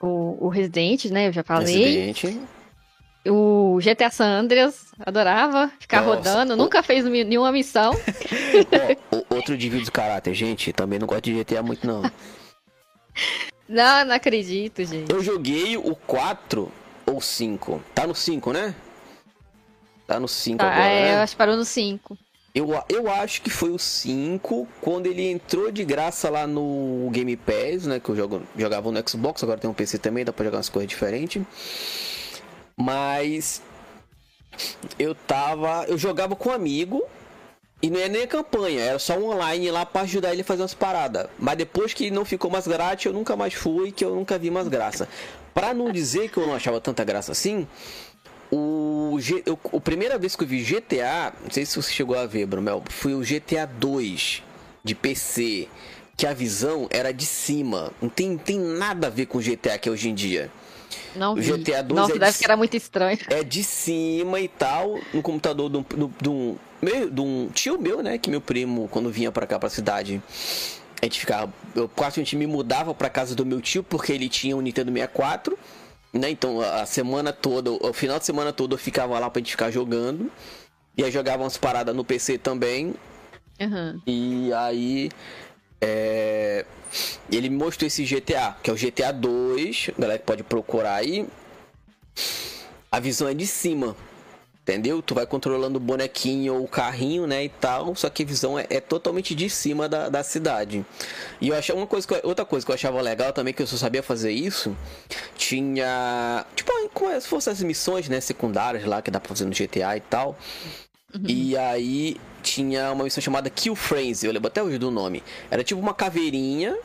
O, o Resident, né? Eu já falei. Resident. O GTA San Andreas, adorava ficar Nossa, rodando, o... nunca fez nenhuma missão. outro vídeo do caráter, gente, também não gosto de GTA muito não. Não, não acredito, gente. Eu joguei o 4 ou 5. Tá no 5, né? Tá no 5 tá, agora, é, né? eu acho que parou no 5. Eu, eu acho que foi o 5, quando ele entrou de graça lá no Game Pass, né? Que eu jogo, jogava no Xbox, agora tem um PC também, dá pra jogar umas coisas diferentes. Mas eu tava. Eu jogava com um amigo. E não é nem a campanha, era só online lá para ajudar ele a fazer umas paradas. Mas depois que não ficou mais grátis, eu nunca mais fui, que eu nunca vi mais graça. Pra não dizer que eu não achava tanta graça assim, o, G, eu, a primeira vez que eu vi GTA, não sei se você chegou a ver, Brumel, foi o GTA 2 de PC, que a visão era de cima. Não tem, tem nada a ver com o GTA que é hoje em dia. Não, o GTA 2 Nossa, é deve de, que era muito estranho. É de cima e tal, no computador de um, de, um, de um tio meu, né? Que meu primo, quando vinha para cá, pra cidade, a gente ficava. Eu quase a gente me mudava pra casa do meu tio, porque ele tinha um Nintendo 64 né? Então a semana toda, o final de semana todo eu ficava lá pra gente ficar jogando. E aí jogava umas paradas no PC também. Uhum. E aí. É... Ele me mostrou esse GTA, que é o GTA 2. A galera pode procurar aí. A visão é de cima. Entendeu? Tu vai controlando o bonequinho ou o carrinho, né? E tal. Só que a visão é, é totalmente de cima da, da cidade. E eu achei uma coisa que, outra coisa que eu achava legal também, que eu só sabia fazer isso. Tinha. Tipo, como se fossem as missões, né? Secundárias lá que dá pra fazer no GTA e tal. Uhum. E aí tinha uma missão chamada Kill Frenzy, eu lembro até hoje do nome. Era tipo uma caveirinha,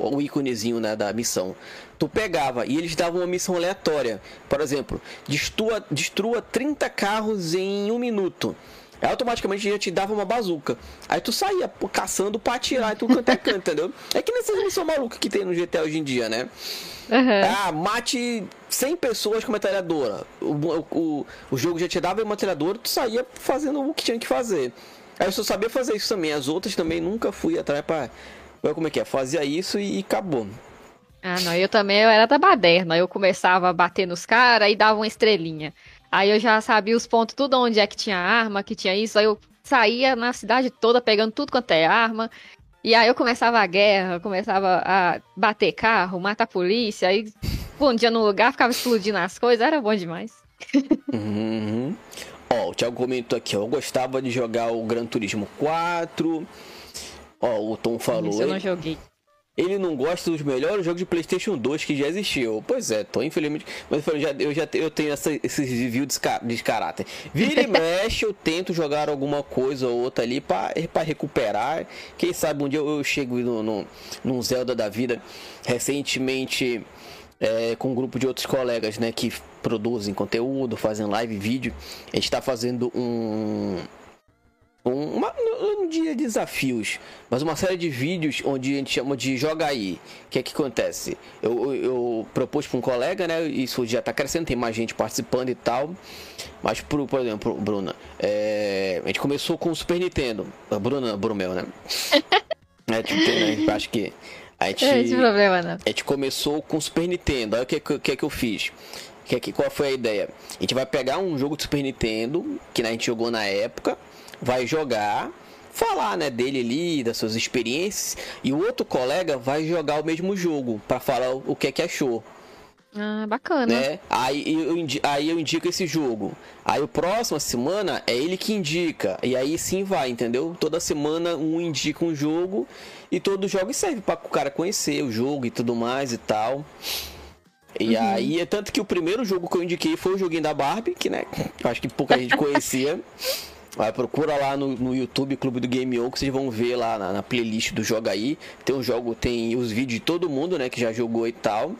o íconezinho né, da missão tu pegava e eles davam uma missão aleatória. Por exemplo, destrua, destrua 30 carros em um minuto. Aí automaticamente já te dava uma bazuca. Aí tu saía caçando pra atirar e tu canta canto, entendeu? É que nessas missões malucas que tem no GTA hoje em dia, né? Uhum. Ah, mate 100 pessoas com metralhadora. O, o, o jogo já te dava uma metralhadora, tu saía fazendo o que tinha que fazer. Aí eu só sabia fazer isso também. As outras também nunca fui atrás pra. Como é que é? Fazia isso e, e acabou. Ah, não, eu também eu era da baderna. Eu começava a bater nos caras e dava uma estrelinha. Aí eu já sabia os pontos, tudo onde é que tinha arma, que tinha isso. Aí eu saía na cidade toda pegando tudo quanto é arma. E aí eu começava a guerra, começava a bater carro, matar a polícia. Aí um dia no lugar, ficava explodindo as coisas, era bom demais. Uhum. Ó, o Thiago comentou aqui, ó, eu gostava de jogar o Gran Turismo 4. Ó, o Tom falou. Isso eu não joguei ele não gosta dos melhores jogos de PlayStation 2 que já existiu. Pois é, tô infelizmente. Mas eu já, eu já eu tenho essa, esses reviews de, de caráter. Vira e mexe, eu tento jogar alguma coisa ou outra ali para recuperar. Quem sabe um dia eu, chego no, no, num Zelda da vida. Recentemente, é, com um grupo de outros colegas né, que produzem conteúdo, fazem live, vídeo. A gente está fazendo um, uma, um dia de desafios, mas uma série de vídeos onde a gente chama de joga aí. O que é que acontece? Eu, eu, eu propus para um colega, né? Isso já está crescendo, tem mais gente participando e tal. Mas, por, por exemplo, Bruna, é, a gente começou com o Super Nintendo. A Bruna, Brumel, né? é, tipo, né, acho que. A gente, é esse problema? A gente começou com o Super Nintendo. Aí o que, que, que eu fiz? Que, que, qual foi a ideia? A gente vai pegar um jogo do Super Nintendo, que né, a gente jogou na época vai jogar, falar, né, dele ali, das suas experiências, e o outro colega vai jogar o mesmo jogo para falar o que é que achou. Ah, bacana. Né? Aí, eu, aí eu indico esse jogo. Aí o próximo semana é ele que indica. E aí sim vai, entendeu? Toda semana um indica um jogo e todo jogo serve para o cara conhecer o jogo e tudo mais e tal. E uhum. aí, é tanto que o primeiro jogo que eu indiquei foi o joguinho da Barbie, que né, acho que pouca gente conhecia. Vai, procura lá no, no YouTube Clube do Game On, que vocês vão ver lá na, na playlist do Joga aí. Tem o jogo, tem os vídeos de todo mundo, né, que já jogou e tal.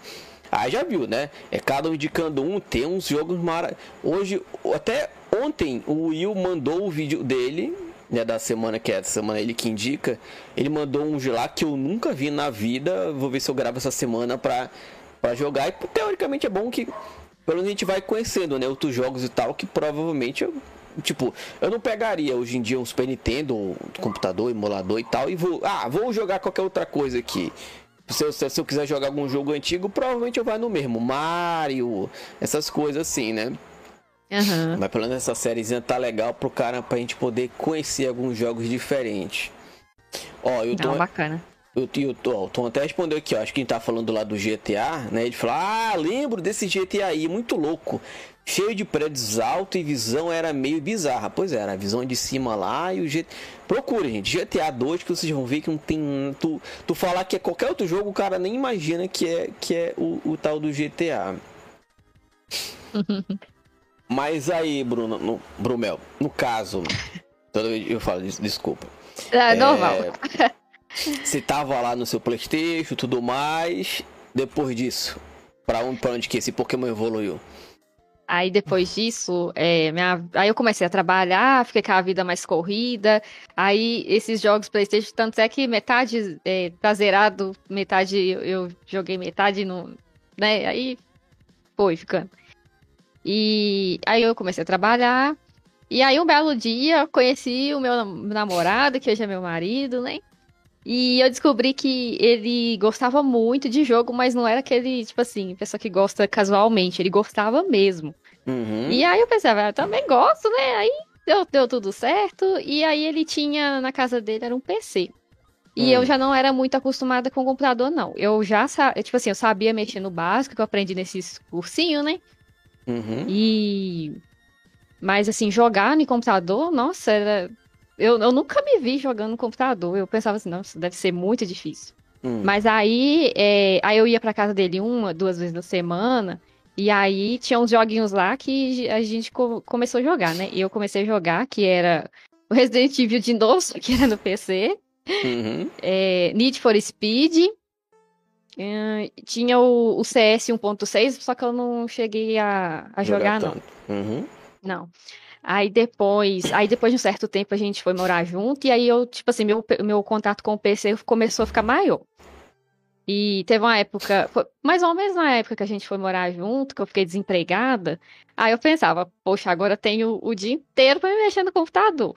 Aí já viu, né? É cada um indicando um, tem uns jogos mara. Hoje, até ontem, o Will mandou o vídeo dele, né, da semana que é essa semana ele que indica. Ele mandou um de lá que eu nunca vi na vida. Vou ver se eu gravo essa semana pra, pra jogar. E teoricamente é bom que pelo menos a gente vai conhecendo, né, outros jogos e tal que provavelmente eu Tipo, eu não pegaria hoje em dia um Super Nintendo, um computador, emulador e tal, e vou. Ah, vou jogar qualquer outra coisa aqui. Se eu, se eu quiser jogar algum jogo antigo, provavelmente eu vou no mesmo. Mario, essas coisas assim, né? Uhum. Mas pelo menos essa sériezinha tá legal pro cara pra gente poder conhecer alguns jogos diferentes. Ó, eu tô. Não, bacana. Eu, eu, o Tom até respondeu aqui, ó, acho que a gente tá falando lá do GTA, né? Ele falou: Ah, lembro desse GTA aí, muito louco cheio de prédios altos e visão era meio bizarra. Pois era, a visão de cima lá e o GTA. Procure, gente. GTA 2 que vocês vão ver que não tem. Tu, tu falar que é qualquer outro jogo, o cara nem imagina que é, que é o, o tal do GTA. Mas aí, Bruno, no, Brumel, no caso. Toda vez eu falo isso, desculpa. É, é normal. Você tava lá no seu Playstation tudo mais. Depois disso, pra onde, pra onde que esse Pokémon evoluiu? Aí depois disso, é, minha... aí eu comecei a trabalhar, fiquei com a vida mais corrida. Aí esses jogos PlayStation, tanto é que metade é, tá zerado, metade eu joguei metade no. Né? Aí foi ficando. E aí eu comecei a trabalhar. E aí um belo dia conheci o meu namorado, que hoje é meu marido, né? E eu descobri que ele gostava muito de jogo, mas não era aquele, tipo assim, pessoa que gosta casualmente, ele gostava mesmo. Uhum. E aí eu pensava, ah, eu também gosto, né? Aí deu, deu tudo certo. E aí ele tinha, na casa dele, era um PC. E eu já não era muito acostumada com o computador, não. Eu já, tipo assim, eu sabia mexer no básico, que eu aprendi nesses cursinhos, né? Uhum. E... Mas, assim, jogar no computador, nossa, era eu, eu nunca me vi jogando no computador. Eu pensava assim, nossa, deve ser muito difícil. Hum. Mas aí, é, aí eu ia pra casa dele uma, duas vezes na semana. E aí tinha uns joguinhos lá que a gente co começou a jogar, né? E eu comecei a jogar, que era o Resident Evil de novo, que era no PC. Uhum. É, Need for Speed. É, tinha o, o CS 1.6, só que eu não cheguei a, a jogar, jogar não. Uhum. Não. Aí depois, aí depois de um certo tempo a gente foi morar junto e aí eu, tipo assim, meu, meu contato com o PC começou a ficar maior. E teve uma época, mais ou menos na época que a gente foi morar junto, que eu fiquei desempregada, aí eu pensava, poxa, agora tenho o dia inteiro para me mexer no computador.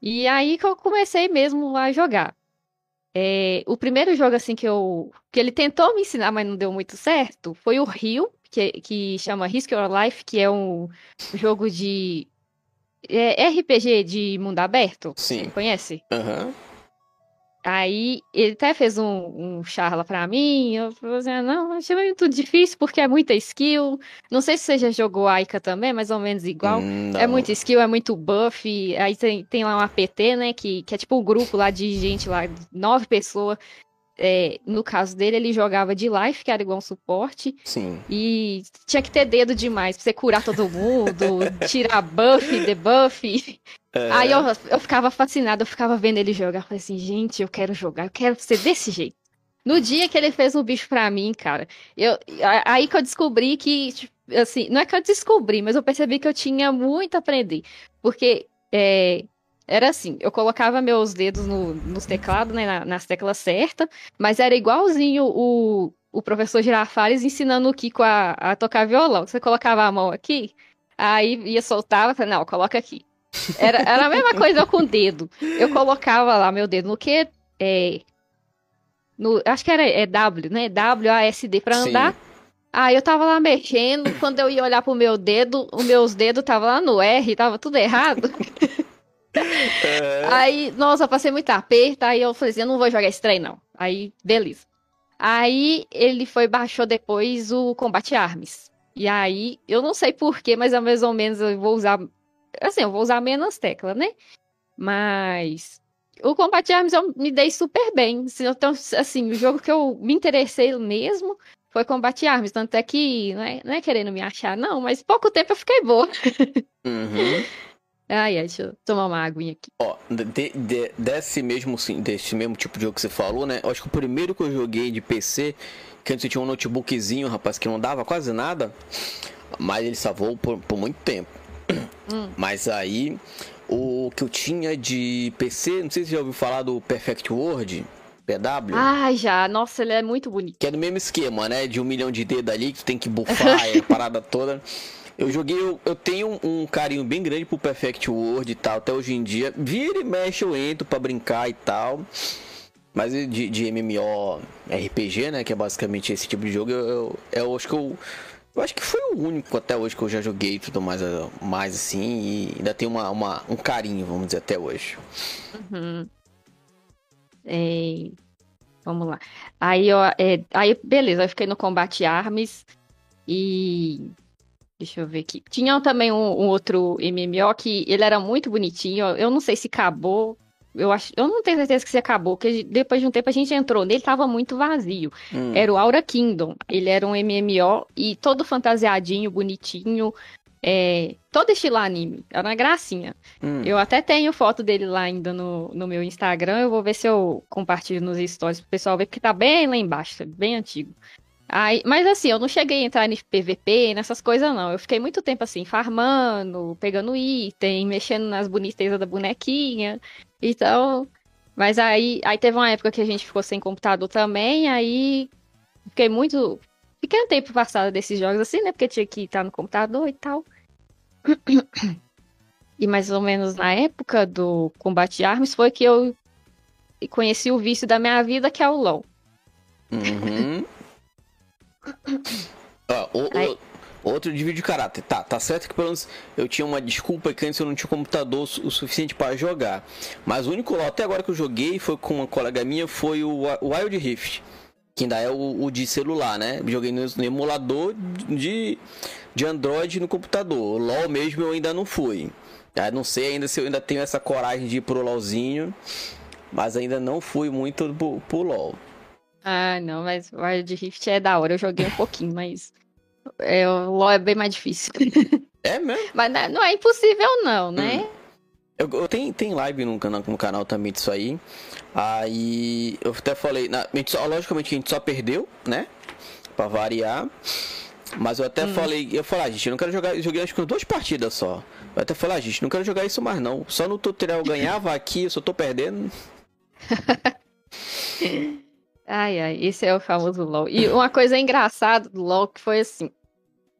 E aí que eu comecei mesmo a jogar. É, o primeiro jogo assim que eu que ele tentou me ensinar, mas não deu muito certo, foi o Rio, que, que chama Risk Your Life, que é um jogo de é RPG de mundo aberto? Sim. Você conhece? Aham. Uhum. Aí ele até fez um, um charla pra mim. Eu falei assim: ah, não, achei muito difícil porque é muita skill. Não sei se você já jogou Aika também, mais ou menos igual. Hum, é muito skill, é muito buff. Aí tem, tem lá um APT, né? Que, que é tipo um grupo lá de gente lá, nove pessoas é, no caso dele, ele jogava de life, que era igual um suporte. Sim. E tinha que ter dedo demais pra você curar todo mundo, tirar buff, debuff. É. Aí eu, eu ficava fascinada, eu ficava vendo ele jogar. Eu falei assim, gente, eu quero jogar, eu quero ser desse jeito. No dia que ele fez um bicho pra mim, cara, eu, aí que eu descobri que, tipo, assim, não é que eu descobri, mas eu percebi que eu tinha muito a aprender. Porque é, era assim, eu colocava meus dedos no, nos teclados, né, na, nas teclas certas, mas era igualzinho o, o professor Girafales ensinando o Kiko a, a tocar violão. Você colocava a mão aqui, aí ia soltava, falei, não, coloca aqui. Era, era a mesma coisa com o dedo. Eu colocava lá meu dedo no que? É, no, acho que era é W, né? W, A, S, D pra andar. Sim. Aí eu tava lá mexendo, quando eu ia olhar pro meu dedo, os meus dedos tava lá no R, tava tudo errado. É. Aí, nossa, passei muito aperto, aí eu falei assim, eu não vou jogar esse trem, não. Aí, beleza. Aí ele foi, baixou depois o Combate Arms. E aí, eu não sei porquê, mas é mais ou menos eu vou usar. Assim, eu vou usar menos tecla, né? Mas. O Combate Arms eu me dei super bem. Então, assim, o jogo que eu me interessei mesmo foi Combate Arms. Tanto é que, não é, não é querendo me achar, não, mas pouco tempo eu fiquei boa. Uhum. Ai, ai, deixa eu tomar uma aguinha aqui. Ó, de, de, desse mesmo, desse mesmo tipo de jogo que você falou, né? Eu acho que o primeiro que eu joguei de PC, que antes eu tinha um notebookzinho, rapaz, que não dava quase nada, mas ele salvou por, por muito tempo. Hum. Mas aí, o que eu tinha de PC, não sei se você já ouviu falar do Perfect World. PW. Ah, já. Nossa, ele é muito bonito. Que é do mesmo esquema, né? De um milhão de dedos ali, que tu tem que bufar a parada toda. Eu joguei, eu, eu tenho um, carinho bem grande pro Perfect World e tal, até hoje em dia. Vira e mexe, eu entro pra brincar e tal. Mas de, de MMO RPG, né? Que é basicamente esse tipo de jogo, eu, eu, eu acho que eu. Eu acho que foi o único até hoje que eu já joguei e tudo mais, mais assim, e ainda tem uma, uma, um carinho, vamos dizer, até hoje. Uhum. É... Vamos lá. Aí, ó, é... aí, beleza, eu fiquei no combate armas e Deixa eu ver aqui. Tinha também um, um, outro MMO que ele era muito bonitinho. Eu não sei se acabou. Eu, acho, eu não tenho certeza que se acabou, porque depois de um tempo a gente entrou nele, tava muito vazio. Hum. Era o Aura Kingdom. Ele era um MMO e todo fantasiadinho, bonitinho. É, todo estilo anime. Era uma gracinha. Hum. Eu até tenho foto dele lá ainda no, no meu Instagram. Eu vou ver se eu compartilho nos stories pro pessoal ver, porque tá bem lá embaixo, bem antigo. Aí, mas assim, eu não cheguei a entrar em PVP, nessas coisas não. Eu fiquei muito tempo assim, farmando, pegando item, mexendo nas bonitezas da bonequinha. Então. Mas aí, aí teve uma época que a gente ficou sem computador também, aí fiquei muito. Fiquei um tempo passado desses jogos assim, né? Porque tinha que estar no computador e tal. E mais ou menos na época do combate de armas foi que eu conheci o vício da minha vida, que é o LoL. Uhum. Ah, o, o, outro de vídeo de caráter. Tá, tá certo que pelo menos eu tinha uma desculpa que antes eu não tinha computador o suficiente para jogar. Mas o único LOL até agora que eu joguei foi com uma colega minha foi o Wild Rift. Que ainda é o, o de celular, né? Joguei no, no, emulador de, de Android no computador. O LOL mesmo eu ainda não fui. Já não sei ainda se eu ainda tenho essa coragem de ir pro LOLzinho. Mas ainda não fui muito pro, pro LOL. Ah, não, mas Wild Rift é da hora. Eu joguei um pouquinho, mas é, o LoL é bem mais difícil. É mesmo? Mas não, não é impossível, não, né? Hum. Eu, eu tenho, tem live no canal, no canal também disso aí. Aí eu até falei, na, a gente só, logicamente a gente só perdeu, né? Pra variar. Mas eu até hum. falei, eu falei, ah, gente, eu não quero jogar, eu joguei acho que duas partidas só. Eu até falei, ah, gente, não quero jogar isso mais não. Só no tutorial eu ganhava aqui, eu só tô perdendo. Ai, ai, esse é o famoso LOL. E uma coisa engraçada do LOL que foi assim.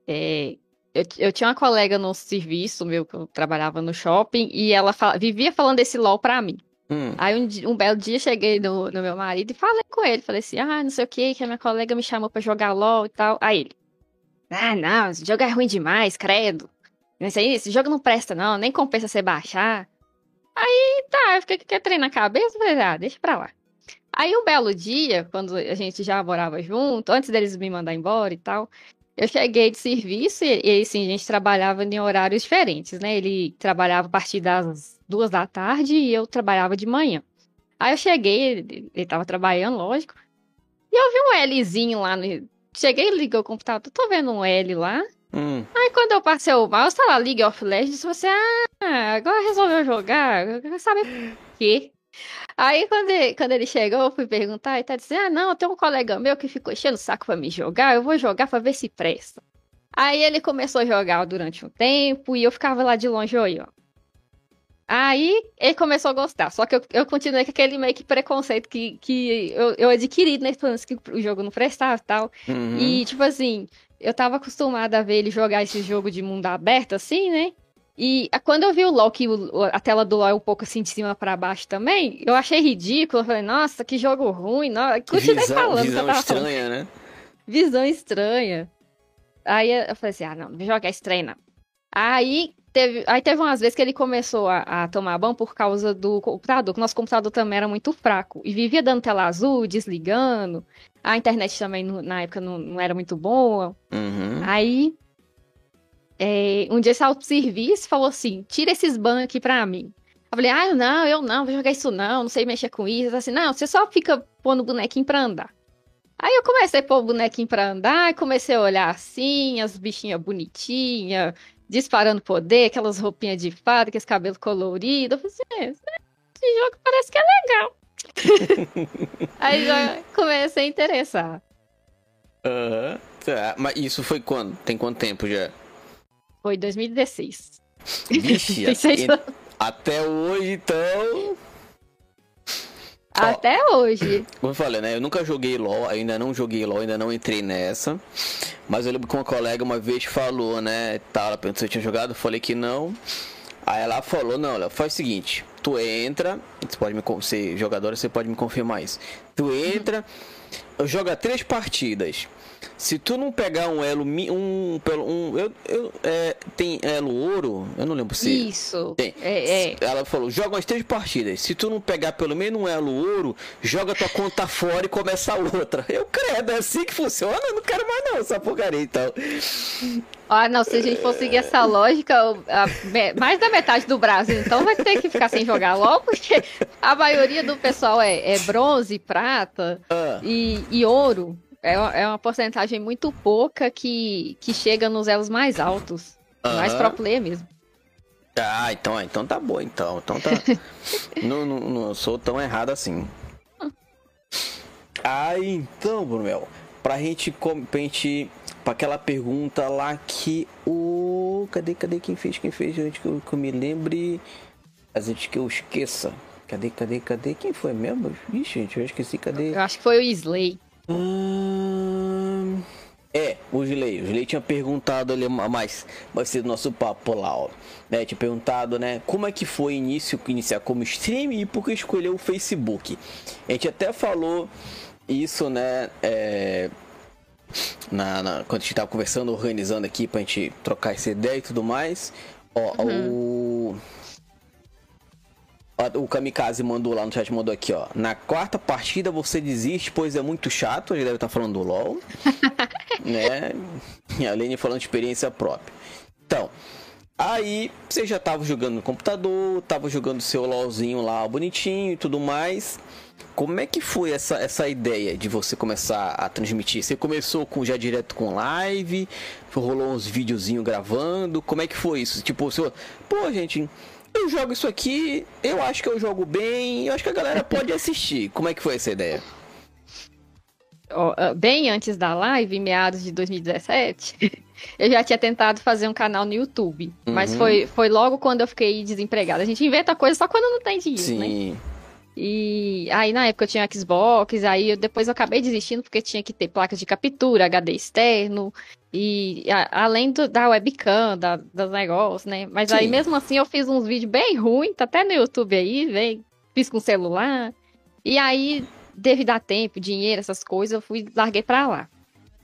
É, eu, eu, tinha uma colega no serviço meu, que eu trabalhava no shopping, e ela fala, vivia falando desse LOL pra mim. Hum. Aí um, um, belo dia cheguei no, no, meu marido e falei com ele. Falei assim: ah, não sei o que, que a minha colega me chamou pra jogar LOL e tal. Aí ele: ah, não, esse jogo é ruim demais, credo. Isso aí, esse jogo não presta, não, nem compensa você baixar. Aí tá, eu fiquei com aquele trem na cabeça, falei, ah, deixa pra lá. Aí um belo dia, quando a gente já morava junto, antes deles me mandar embora e tal, eu cheguei de serviço e, e assim, a gente trabalhava em horários diferentes, né? Ele trabalhava a partir das duas da tarde e eu trabalhava de manhã. Aí eu cheguei, ele, ele tava trabalhando, lógico, e eu vi um Lzinho lá no. Cheguei e liguei o computador, tô vendo um L lá. Hum. Aí quando eu passei o mouse, tá lá, League of Legends, você, ah, agora resolveu jogar, sabe por quê? Aí, quando ele, quando ele chegou, eu fui perguntar, e tá dizendo: Ah, não, tem um colega meu que ficou enchendo o saco pra me jogar, eu vou jogar pra ver se presta. Aí ele começou a jogar durante um tempo e eu ficava lá de longe, ó. Aí ele começou a gostar, só que eu, eu continuei com aquele meio que preconceito que, que eu, eu adquiri, né? Falando que o jogo não prestava e tal. Uhum. E, tipo assim, eu tava acostumada a ver ele jogar esse jogo de mundo aberto, assim, né? E quando eu vi o LoL, que o, a tela do LoL é um pouco assim de cima para baixo também, eu achei ridículo. Eu falei, nossa, que jogo ruim. Não... Continuei visão, falando. Visão estranha, falando. né? Visão estranha. Aí eu falei assim, ah, não, não jogar estranho, não. Aí teve, aí teve umas vezes que ele começou a, a tomar banho por causa do computador, que nosso computador também era muito fraco. E vivia dando tela azul, desligando. A internet também, na época, não, não era muito boa. Uhum. Aí é, um dia esse autosserviço falou assim: tira esses bans aqui pra mim. Eu falei, ah, não, eu não, vou jogar isso não, não sei mexer com isso. Assim, não, você só fica pondo bonequinho pra andar. Aí eu comecei a pôr o bonequinho pra andar, e comecei a olhar assim, as bichinhas bonitinhas, disparando poder, aquelas roupinhas de fada, aqueles cabelos coloridos. Eu falei assim, é, esse jogo parece que é legal. Aí já comecei a interessar. Aham. Tá, mas isso foi quando? Tem quanto tempo já? Foi 2016. Vixe, Tem seis e- anos. até hoje, então. Até hoje. Como eu falei, né? Eu nunca joguei LOL, ainda não joguei LOL, ainda não entrei nessa. Mas eu lembro que uma colega uma vez falou, né? Tá, ela perguntou se eu tinha jogado, eu falei que não. Aí ela falou, não, Léo, faz o seguinte, tu entra, você pode me ser jogadora, você pode me confirmar isso. Tu entra, joga três partidas. Se tu não pegar um elo, um, pelo um, eu, eu, é, tem elo ouro, eu não lembro se Isso. tem. É, é. Ela falou, joga umas três partidas. Se tu não pegar pelo menos um elo ouro, joga tua conta fora e começa a outra. Eu credo, é assim que funciona? Eu não quero mais não, essa porcaria então. Ah, não, se a gente for seguir essa lógica, mais da metade do Brasil, então vai ter que ficar sem jogar LOL, porque a maioria do pessoal é, é bronze, prata Ah, e, e ouro. É, uma- é uma porcentagem muito pouca que, que chega nos elos mais altos. Mais Aham. pro player mesmo. ah, então, ah, então tá bom, então. Então tá. não, não, não sou tão errado assim. Ah, então, Brunel, pra gente, pra gente. Pra aquela pergunta lá que o. Cadê, cadê quem fez? Quem fez? Gente, que eu, que eu me lembre. A gente que eu esqueça. Cadê, cadê, cadê? Quem foi mesmo? Ixi, gente, eu esqueci, cadê? Eu acho que foi o Slay. Hum, É, o Gilei. O Gilei tinha perguntado ali mais, mais cedo no nosso papo lá, ó. Né, tinha perguntado, né, como é que foi o início, iniciar como stream e por que escolheu o Facebook. A gente até falou isso, né, é, na, na- quando a gente tava conversando, organizando aqui pra gente trocar essa ideia e tudo mais. Ó, o... O Kamikaze mandou lá no chat, mandou aqui, ó. Na quarta partida você desiste, pois é muito chato. Ele deve estar falando do LOL. né? E a Lene falando de experiência própria. Então, aí você já tava jogando no computador, tava jogando seu LOLzinho lá bonitinho e tudo mais. Como é que foi essa, essa ideia de você começar a transmitir? Você começou com já direto com live? Rolou uns videozinhos gravando? Como é que foi isso? Tipo, você, pô, gente, eu jogo isso aqui, eu acho que eu jogo bem, eu acho que a galera pode assistir. Como é que foi essa ideia? Bem antes da live, meados de 2017, eu já tinha tentado fazer um canal no YouTube. Mas Uhum. foi, foi logo quando eu fiquei desempregada. A gente inventa coisa só quando não tem dinheiro, né? E aí na época eu tinha Xbox, aí eu- depois eu acabei desistindo porque tinha que ter placa de captura, HD externo, e a- além do- da webcam, da, dos negócios, né? Mas aí Sim. mesmo assim eu fiz uns vídeos bem ruins, tá até no YouTube aí, vem, fiz com celular. E aí, devido a tempo, dinheiro, essas coisas, eu fui, larguei pra lá.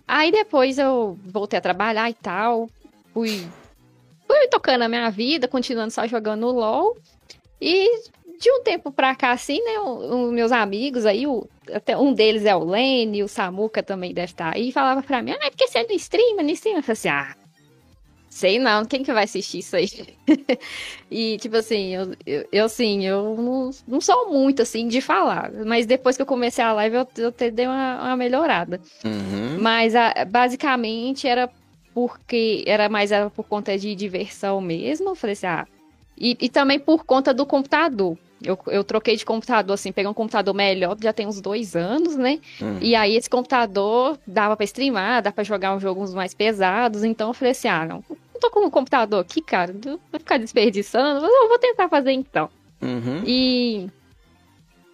Aí depois eu voltei a trabalhar e tal, fui, fui tocando a minha vida, continuando só jogando LOL. E de um tempo pra cá, assim, né, os meus amigos aí, o- até um deles é o Lene, o Samuca também deve estar aí, falava pra mim, ah, é porque você não streama, não streama. Eu falei assim, ah, sei não, quem que vai assistir isso aí? e, tipo assim, eu, eu, eu, assim, eu não, não sou muito, assim, de falar, mas depois que eu comecei a live, eu, eu até dei uma, uma melhorada. Uhum. Mas a- basicamente era porque era mais era por conta de diversão mesmo. Eu falei assim, ah. E, e também por conta do computador. Eu, eu troquei de computador, assim, peguei um computador melhor, já tem uns dois anos, né? Hum. E aí esse computador dava pra streamar, dá pra jogar uns jogos mais pesados. Então eu falei assim, ah, não, não tô com um computador aqui, cara, eu vou ficar desperdiçando, mas eu vou tentar fazer então. Uhum. E,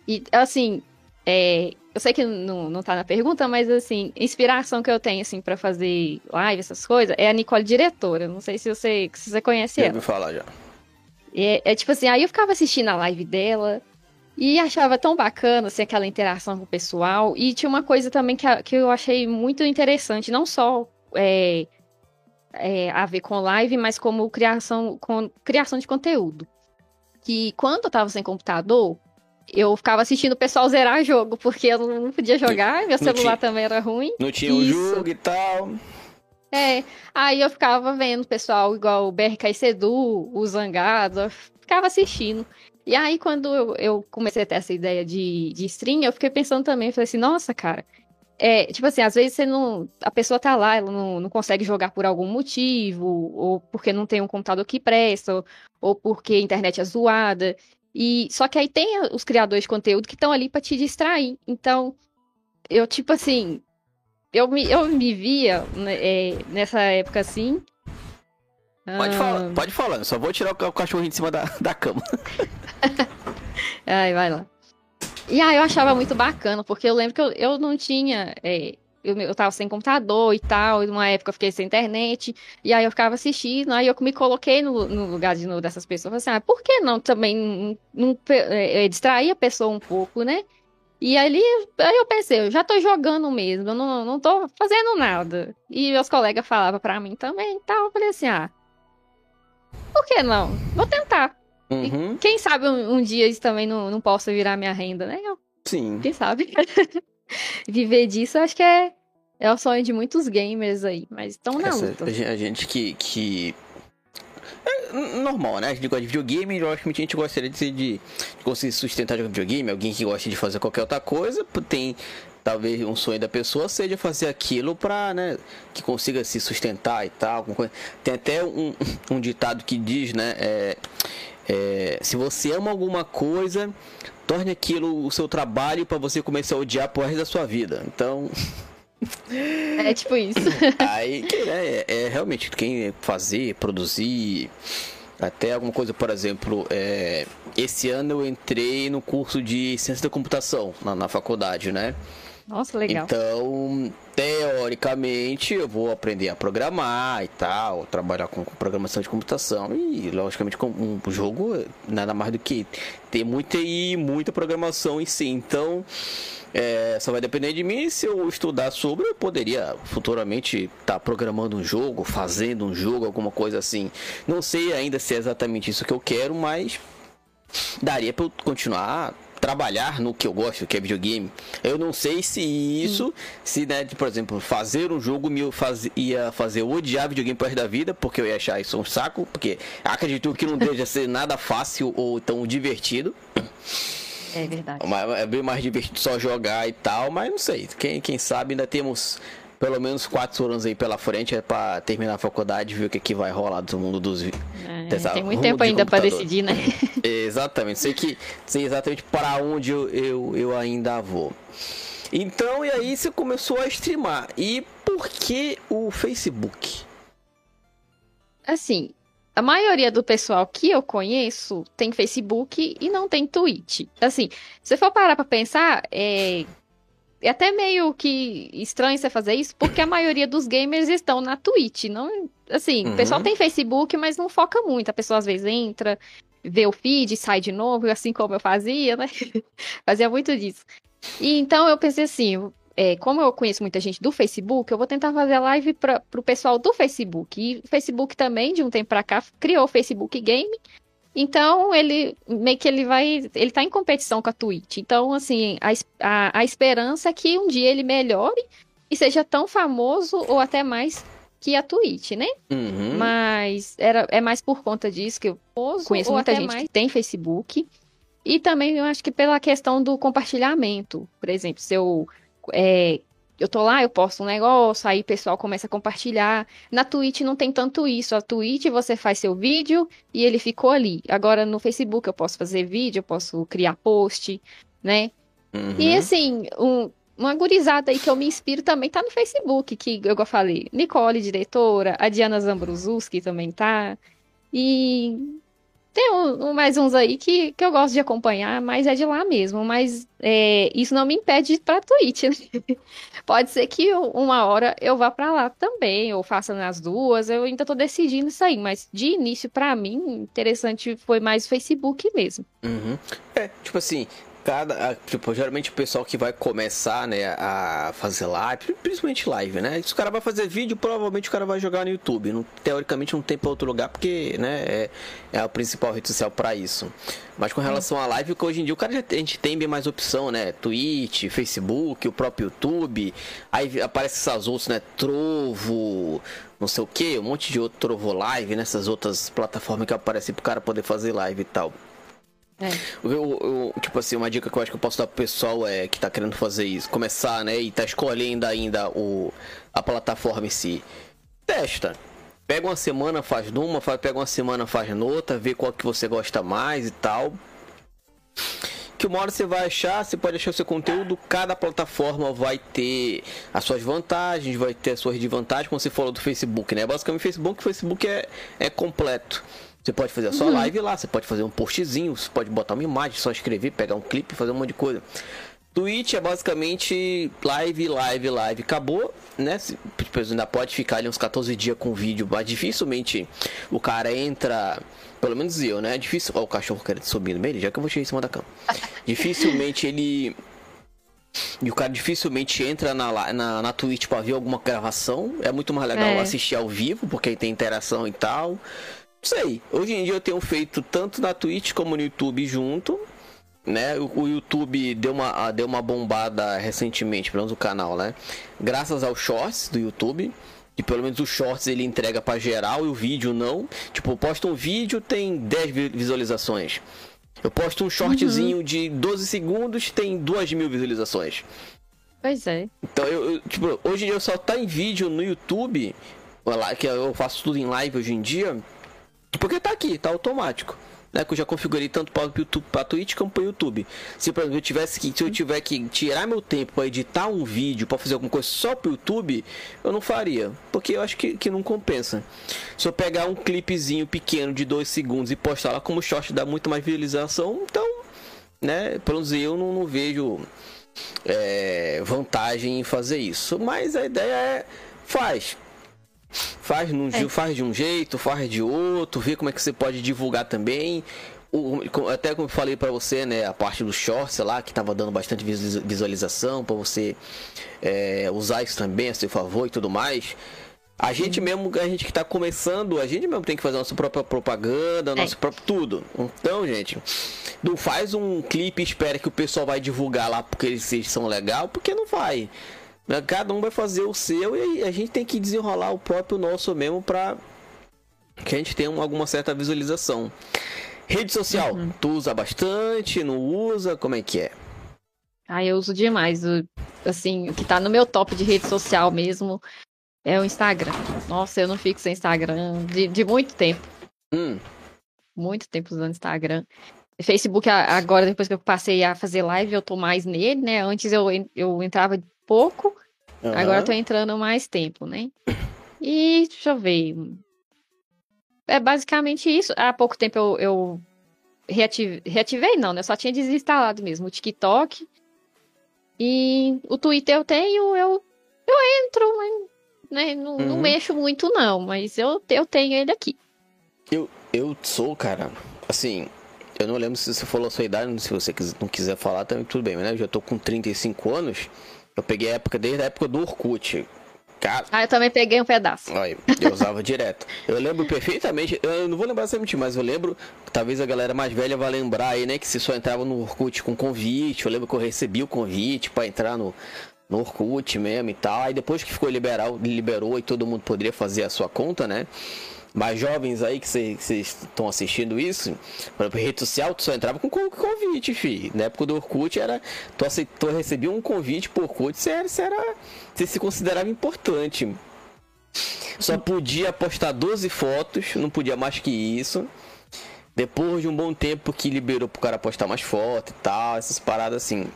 e assim, é, eu sei que não, não tá na pergunta, mas assim, inspiração que eu tenho, assim, pra fazer live, essas coisas, é a Nicole Diretora. Não sei se você, se você conhece Já ela. falar já. É, é tipo assim, aí eu ficava assistindo a live dela e achava tão bacana, assim, aquela interação com o pessoal. E tinha uma coisa também que, a- que eu achei muito interessante, não só é, é, a ver com live, mas como criação, com, criação de conteúdo. Que quando eu tava sem computador, eu ficava assistindo o pessoal zerar jogo, porque eu não podia jogar, meu não celular tinha- também era ruim. Não tinha o Isso. jogo e tal. É, aí eu ficava vendo pessoal igual o BRK Sedu, o Zangado, eu ficava assistindo. E aí, quando eu, eu comecei a ter essa ideia de, de stream, eu fiquei pensando também, falei assim, nossa, cara, é, tipo assim, às vezes você não. A pessoa tá lá, ela não, não consegue jogar por algum motivo, ou porque não tem um computador que presta, ou, ou porque a internet é zoada. E só que aí tem os criadores de conteúdo que estão ali para te distrair. Então, eu tipo assim, eu me, eu me via né, é, nessa época assim. Pode ah... falar, pode falar, só vou tirar o cachorrinho de cima da, da cama. Ai, vai lá. E aí eu achava muito bacana, porque eu lembro que eu, eu não tinha. É, eu, eu tava sem computador e tal, e numa época eu fiquei sem internet, e aí eu ficava assistindo, aí eu me coloquei no, no lugar de novo dessas pessoas, assim, ah, por que não também não, não é, é, distrair a pessoa um pouco, né? E ali, aí eu pensei, eu já tô jogando mesmo, eu não, não tô fazendo nada. E meus colegas falavam pra mim também e tal, eu falei assim, ah, por que não? Vou tentar. Uhum. Quem sabe um, um, dia isso também não, não possa virar minha renda, né? Eu, Sim. Quem sabe? Viver disso, acho que é, é o sonho de muitos gamers aí, mas estão na Essa, luta. A gente que, que é normal, né? A gente gosta de videogame, logicamente a gente gostaria de, de conseguir sustentar jogando videogame, alguém que gosta de fazer qualquer outra coisa, tem talvez um sonho da pessoa seja fazer aquilo para, né, que consiga se sustentar e tal. Tem até um, um ditado que diz, né, é, é, se você ama alguma coisa, torne aquilo o seu trabalho para você começar a odiar por resto da sua vida. Então. É tipo isso. Aí, é, é realmente quem fazer, produzir, até alguma coisa, por exemplo, é, esse ano eu entrei no curso de ciência da computação na, na faculdade, né? Nossa, legal. Então, teoricamente, eu vou aprender a programar e tal, trabalhar com programação de computação e, logicamente, com um jogo nada mais do que ter muita e muita programação em si. Então, é, só vai depender de mim. Se eu estudar sobre, eu poderia futuramente estar tá programando um jogo, fazendo um jogo, alguma coisa assim. Não sei ainda se é exatamente isso que eu quero, mas daria para eu continuar trabalhar no que eu gosto, que é videogame. Eu não sei se isso, se, né, por exemplo, fazer um jogo me faz, ia fazer odiar videogame por resto da vida, porque eu ia achar isso um saco, porque acredito que não deixa ser nada fácil ou tão divertido. É verdade. É bem mais divertido só jogar e tal, mas não sei. Quem, quem sabe ainda temos pelo menos quatro anos aí pela frente é para terminar a faculdade e ver o que, que vai rolar do mundo dos é, dessa, tem muito tempo ainda para decidir, né? exatamente. Sei que sei exatamente para onde eu, eu, eu ainda vou. Então, e aí você começou a streamar. E por que o Facebook? Assim, a maioria do pessoal que eu conheço tem Facebook e não tem Twitch. Assim, se você for parar pra pensar, é, é até meio que estranho você fazer isso, porque a maioria dos gamers estão na Twitch. Não, assim, uhum. o pessoal tem Facebook, mas não foca muito. A pessoa às vezes entra, vê o feed, sai de novo, assim como eu fazia, né? fazia muito disso. E então eu pensei assim, é, como eu conheço muita gente do Facebook, eu vou tentar fazer live para o pessoal do Facebook. E o Facebook também, de um tempo para cá, criou o Facebook Game. Então, ele meio que ele vai. Ele tá em competição com a Twitch. Então, assim, a, a, a esperança é que um dia ele melhore e seja tão famoso ou até mais que a Twitch, né? Uhum. Mas era, é mais por conta disso que eu conheço muita gente mais. que tem Facebook. E também eu acho que pela questão do compartilhamento. Por exemplo, se eu é, eu tô lá, eu posto um negócio, aí o pessoal começa a compartilhar. Na Twitch não tem tanto isso. A Twitch você faz seu vídeo e ele ficou ali. Agora no Facebook eu posso fazer vídeo, eu posso criar post, né? Uhum. E assim, um, uma gurizada aí que eu me inspiro também tá no Facebook, que eu falei. Nicole, diretora, a Diana Zambruzuski também tá. E tem um, um, mais uns aí que, que eu gosto de acompanhar, mas é de lá mesmo. Mas é, isso não me impede de ir pra Twitch. Né? Pode ser que uma hora eu vá para lá também, ou faça nas duas. Eu ainda tô decidindo isso aí. Mas de início, para mim, interessante foi mais o Facebook mesmo. Uhum. É, tipo assim, cada. Tipo, geralmente o pessoal que vai começar, né, a fazer live, principalmente live, né? Se o cara vai fazer vídeo, provavelmente o cara vai jogar no YouTube. Não, teoricamente não tem pra outro lugar, porque, né, é, é a principal rede social para isso. Mas com relação à live, que hoje em dia o cara já, a gente tem bem mais opção, né? Twitch, Facebook, o próprio YouTube. Aí aparece essas outras, né? Trovo, não sei o que, um monte de outro Trovo Live, nessas outras plataformas que aparecem pro cara poder fazer live e tal. É. Tipo assim, uma dica que eu acho que eu posso dar pro pessoal é que tá querendo fazer isso, começar, né, e tá escolhendo ainda o, a plataforma em si. Testa. Pega uma semana, faz numa, faz, pega uma semana, faz noutra, vê qual que você gosta mais e tal. Que uma hora você vai achar, você pode achar o seu conteúdo, cada plataforma vai ter as suas vantagens, vai ter as suas desvantagens, como você falou do Facebook, né? Basicamente o Facebook, Facebook é, é completo. Você pode fazer a sua live lá, você pode fazer um postzinho, você pode botar uma imagem, só escrever, pegar um clipe, fazer um monte de coisa. Twitch é basicamente live, live, live. Acabou, né? Tipo, ainda pode ficar ali uns 14 dias com vídeo, mas dificilmente o cara entra. Pelo menos eu, né? Difícil. Ó, o cachorro querendo subir no meio, já que eu vou chegar em cima da cama. Dificilmente ele. E o cara dificilmente entra na, na, na Twitch pra ver alguma gravação. É muito mais legal É. assistir ao vivo, porque aí tem interação e tal. Sei. Hoje em dia eu tenho feito tanto na Twitch como no YouTube junto. Né? O, o YouTube deu uma, deu uma bombada recentemente, pelo menos o canal, né? Graças aos shorts do YouTube. Que pelo menos os shorts ele entrega pra geral e o vídeo não. Tipo, eu posto um vídeo, tem 10 vi- visualizações. Eu posto um shortzinho de 12 segundos, tem 2 mil visualizações. Pois é. Então, eu, eu, tipo, hoje em dia eu só tá em vídeo no YouTube, que eu faço tudo em live hoje em dia, porque tá aqui, tá automático. Né, que eu já configurei tanto para o YouTube, para Twitch como para o YouTube. Se por exemplo eu tivesse que, se eu tiver que tirar meu tempo para editar um vídeo, para fazer alguma coisa só para o YouTube, eu não faria, porque eu acho que, que não compensa. Se eu pegar um clipezinho pequeno de 2 segundos e postar lá como short dá muito mais visualização, então, né, pelo menos eu não, não vejo é, vantagem em fazer isso. Mas a ideia é faz. Faz, num, É. faz de um jeito, faz de outro, vê como é que você pode divulgar também. O- até como eu falei pra você, né, a parte do shorts lá, que tava dando bastante visualiza- visualização pra você é, usar isso também a seu favor e tudo mais. A gente mesmo, a gente que tá começando, a gente mesmo tem que fazer a nossa própria propaganda, nosso próprio tudo. Então, gente, não faz um clipe e espera que o pessoal vai divulgar lá porque eles são legal, porque não vai. Cada um vai fazer o seu e a gente tem que desenrolar o próprio nosso mesmo pra que a gente tenha uma- alguma certa visualização. Rede social, tu usa bastante, não usa, como é que é? Ah, eu uso demais. O, assim, o que tá no meu top de rede social mesmo é o Instagram. Nossa, eu não fico sem Instagram de, de muito tempo. Hum, Muito tempo usando Instagram. Facebook, agora, depois que eu passei a fazer live, eu tô mais nele, né? Antes eu, eu entrava pouco, agora aham. eu tô entrando mais tempo, né? E deixa eu ver. É basicamente isso. Há pouco tempo eu, eu reative- reativei, não, né? Eu só tinha desinstalado mesmo o TikTok. E o Twitter eu tenho, eu, eu entro, mas né, não, não Uhum. mexo muito, não. Mas eu, eu tenho ele aqui. Eu, eu sou, cara, assim, eu não lembro se você falou a sua idade, se você não quiser falar também, tudo bem, mas né, eu já tô com 35 anos, eu peguei a época desde a época do Orkut. Cara, Ah, eu também peguei um pedaço. olha, eu usava direto. Eu lembro perfeitamente, eu não vou lembrar exatamente, mas eu lembro, talvez a galera mais velha vá lembrar aí, né, que você só entrava no Orkut com convite, eu lembro que eu recebi o convite pra entrar no, no Orkut mesmo e tal, aí depois que ficou liberal, liberou e todo mundo poderia fazer a sua conta, né, mais jovens aí que vocês estão assistindo isso, exemplo, rede social, tu só entrava com con- convite, fi. Na época do Orkut era. Tu, aceit- tu recebia um convite por Orkut, você era, você era. Você se considerava importante. Só podia postar 12 fotos, não podia mais que isso. Depois de um bom tempo que liberou pro cara postar mais foto e tal, essas paradas assim.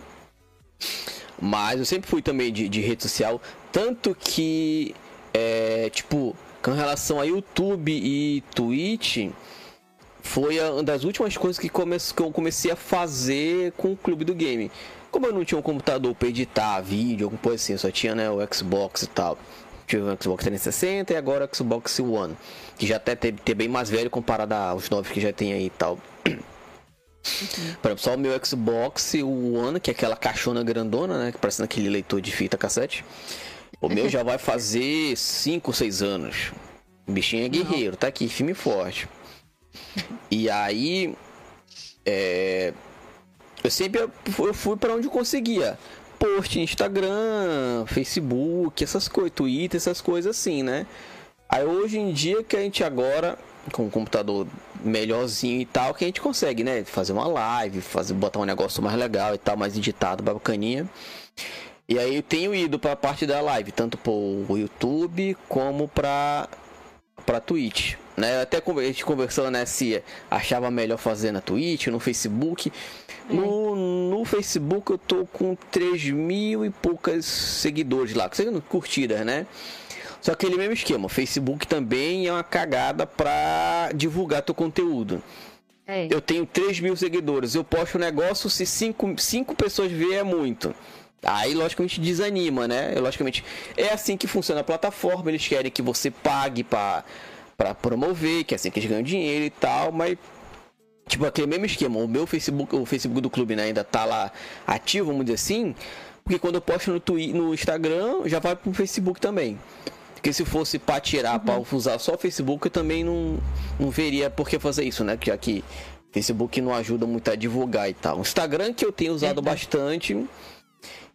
Mas eu sempre fui também de, de rede social. Tanto que, é, tipo, com relação a YouTube e Twitch, foi uma das últimas coisas que, come- que eu comecei a fazer com o Clube do Game. Como eu não tinha um computador para editar vídeo, alguma coisa assim, eu só tinha né, o Xbox e tal. Tive o Xbox 360 e agora o Xbox One. Que já até tem, tem bem mais velho comparado aos novos que já tem aí e tal. Por exemplo, só o meu Xbox o One, que é aquela caixona grandona, né? Que parece aquele leitor de fita cassete. O meu já vai fazer 5, 6 anos. O bichinho é guerreiro, tá aqui, firme e forte. E aí. é, eu sempre eu fui para onde eu conseguia. Post, Instagram, Facebook, essas coisas, Twitter, essas coisas assim, né? Aí hoje em dia que a gente agora com um computador melhorzinho e tal, que a gente consegue, né? Fazer uma live, fazer, botar um negócio mais legal e tal, mais editado, bacaninha. E aí eu tenho ido para a parte da live, tanto pro YouTube como para para Twitch, né? Até a gente conversou, né, se achava melhor fazer na Twitch, no Facebook. É. No, no Facebook eu tô com 3 mil e poucas seguidores lá, curtidas, né? Só que aquele mesmo esquema, o Facebook também é uma cagada para divulgar teu conteúdo. É. Eu tenho 3 mil seguidores, eu posto um negócio, se 5 cinco, pessoas verem é muito. Aí, logicamente, desanima, né? Logicamente, é assim que funciona a plataforma. Eles querem que você pague para promover, que é assim que eles ganham dinheiro e tal, mas tipo aquele mesmo esquema. O meu Facebook, o Facebook do clube né, ainda tá lá ativo, vamos dizer assim, porque quando eu posto no, Twitter, no Instagram, já vai pro Facebook também. Porque se fosse para tirar, uhum. para usar só o Facebook, eu também não, não veria por que fazer isso, né? Já que Facebook não ajuda muito a divulgar e tal. O Instagram que eu tenho usado é, bastante.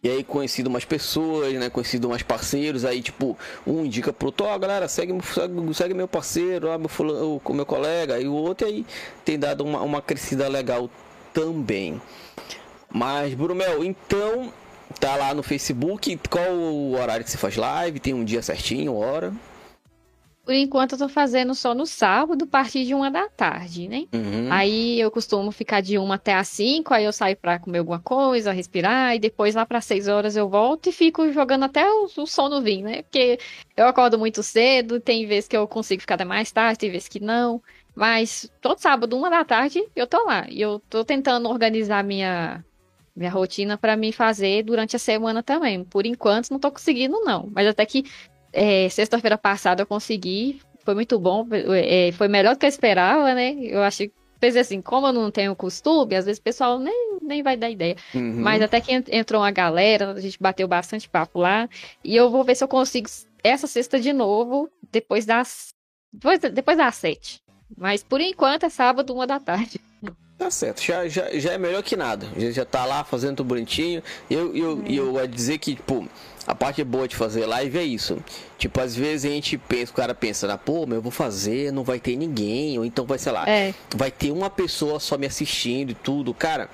E aí conhecido mais pessoas, né? Conhecido mais parceiros. Aí, tipo, um indica pro outro, ó, oh, galera, segue, segue, segue, meu parceiro, ó, meu, fulano, meu colega. E o outro aí tem dado uma, uma crescida legal também. Mas, Brumel, então Tá lá no Facebook. Qual o horário que você faz live? Tem um dia certinho, hora? Por enquanto eu tô fazendo só no sábado, a partir de uma da tarde, né? Uhum. Aí eu costumo ficar de uma até às cinco, aí eu saio pra comer alguma coisa, respirar, e depois lá para seis horas eu volto e fico jogando até o, o sono vir, né? Porque eu acordo muito cedo, tem vezes que eu consigo ficar até mais tarde, tem vezes que não. Mas todo sábado, uma da tarde, eu tô lá. E eu tô tentando organizar minha, minha rotina para me fazer durante a semana também. Por enquanto, não tô conseguindo, não. Mas até que é, sexta-feira passada eu consegui. Foi muito bom. É, foi melhor do que eu esperava, né? Eu achei pensei assim, como eu não tenho costume, às vezes o pessoal nem, nem vai dar ideia. Uhum. Mas até que entrou uma galera, a gente bateu bastante papo lá. E eu vou ver se eu consigo essa sexta de novo, depois das. Depois, depois das sete. Mas por enquanto é sábado, uma da tarde. Tá certo, já, já, já é melhor que nada. Já, já tá lá fazendo tudo bonitinho. E eu, eu, eu, eu vou dizer que, tipo, a parte boa de fazer live é isso. Tipo, às vezes a gente pensa, o cara pensa, ah, pô, mas eu vou fazer, não vai ter ninguém. Ou então vai, sei lá, é. vai ter uma pessoa só me assistindo e tudo. Cara,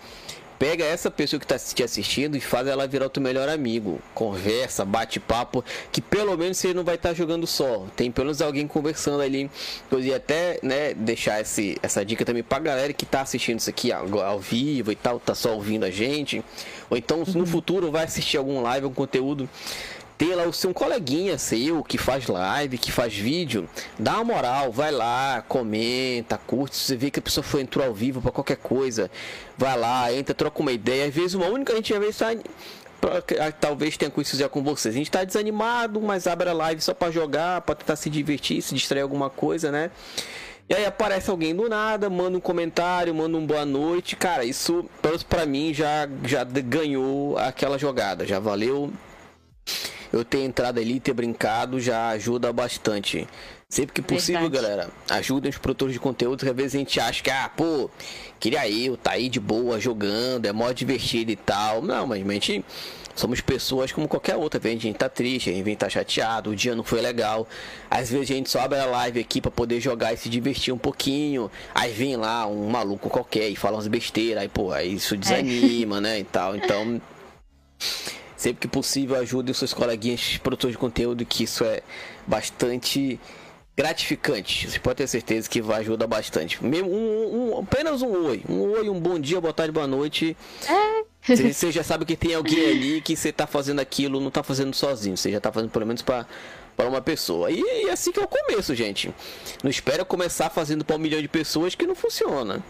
Pega essa pessoa que está te assistindo e faz ela virar o teu melhor amigo. Conversa, bate papo, que pelo menos você não vai estar tá jogando só. Tem pelo menos alguém conversando ali. Eu ia até né, deixar esse, essa dica também pra galera que está assistindo isso aqui ao, ao, vivo e tal, tá só ouvindo a gente. Ou então, no uhum. futuro, vai assistir algum live, algum conteúdo ter lá o seu um coleguinha seu que faz live, que faz vídeo, dá uma moral, vai lá, comenta, curte, você vê que a pessoa foi entrou ao vivo para qualquer coisa, vai lá, entra, troca uma ideia, às vezes uma única gente às vezes sai pra, talvez tenha já com vocês. A gente tá desanimado, mas abre a live só para jogar, para tentar se divertir, se distrair alguma coisa, né? E aí aparece alguém do nada, manda um comentário, manda um boa noite. Cara, isso, pra mim, já, já ganhou aquela jogada. Já valeu eu ter entrado ali, ter brincado, já ajuda bastante. Sempre que possível, Verdade. galera, ajudem os produtores de conteúdo, que às vezes a gente acha que, ah, pô, queria eu, tá aí de boa, jogando, é mó divertido e tal. Não, mas a gente somos pessoas como qualquer outra. Às vezes a gente tá triste, a gente tá chateado, o dia não foi legal. Às vezes a gente só abre a live aqui para poder jogar e se divertir um pouquinho. Aí vem lá um maluco qualquer e fala umas besteiras, aí, pô, aí isso desanima, é. né, e tal. Então sempre que possível ajude os seus coleguinhas produtores de conteúdo, que isso é bastante gratificante. Você pode ter certeza que vai ajudar bastante. Mesmo um, um, apenas um oi, um oi, um bom dia, boa tarde, boa noite. É. Você já sabe que tem alguém ali que você tá fazendo aquilo, não tá fazendo sozinho. Você já tá fazendo pelo menos para para uma pessoa. E, e assim que é o começo, gente. Não espera começar fazendo para um milhão de pessoas que não funciona.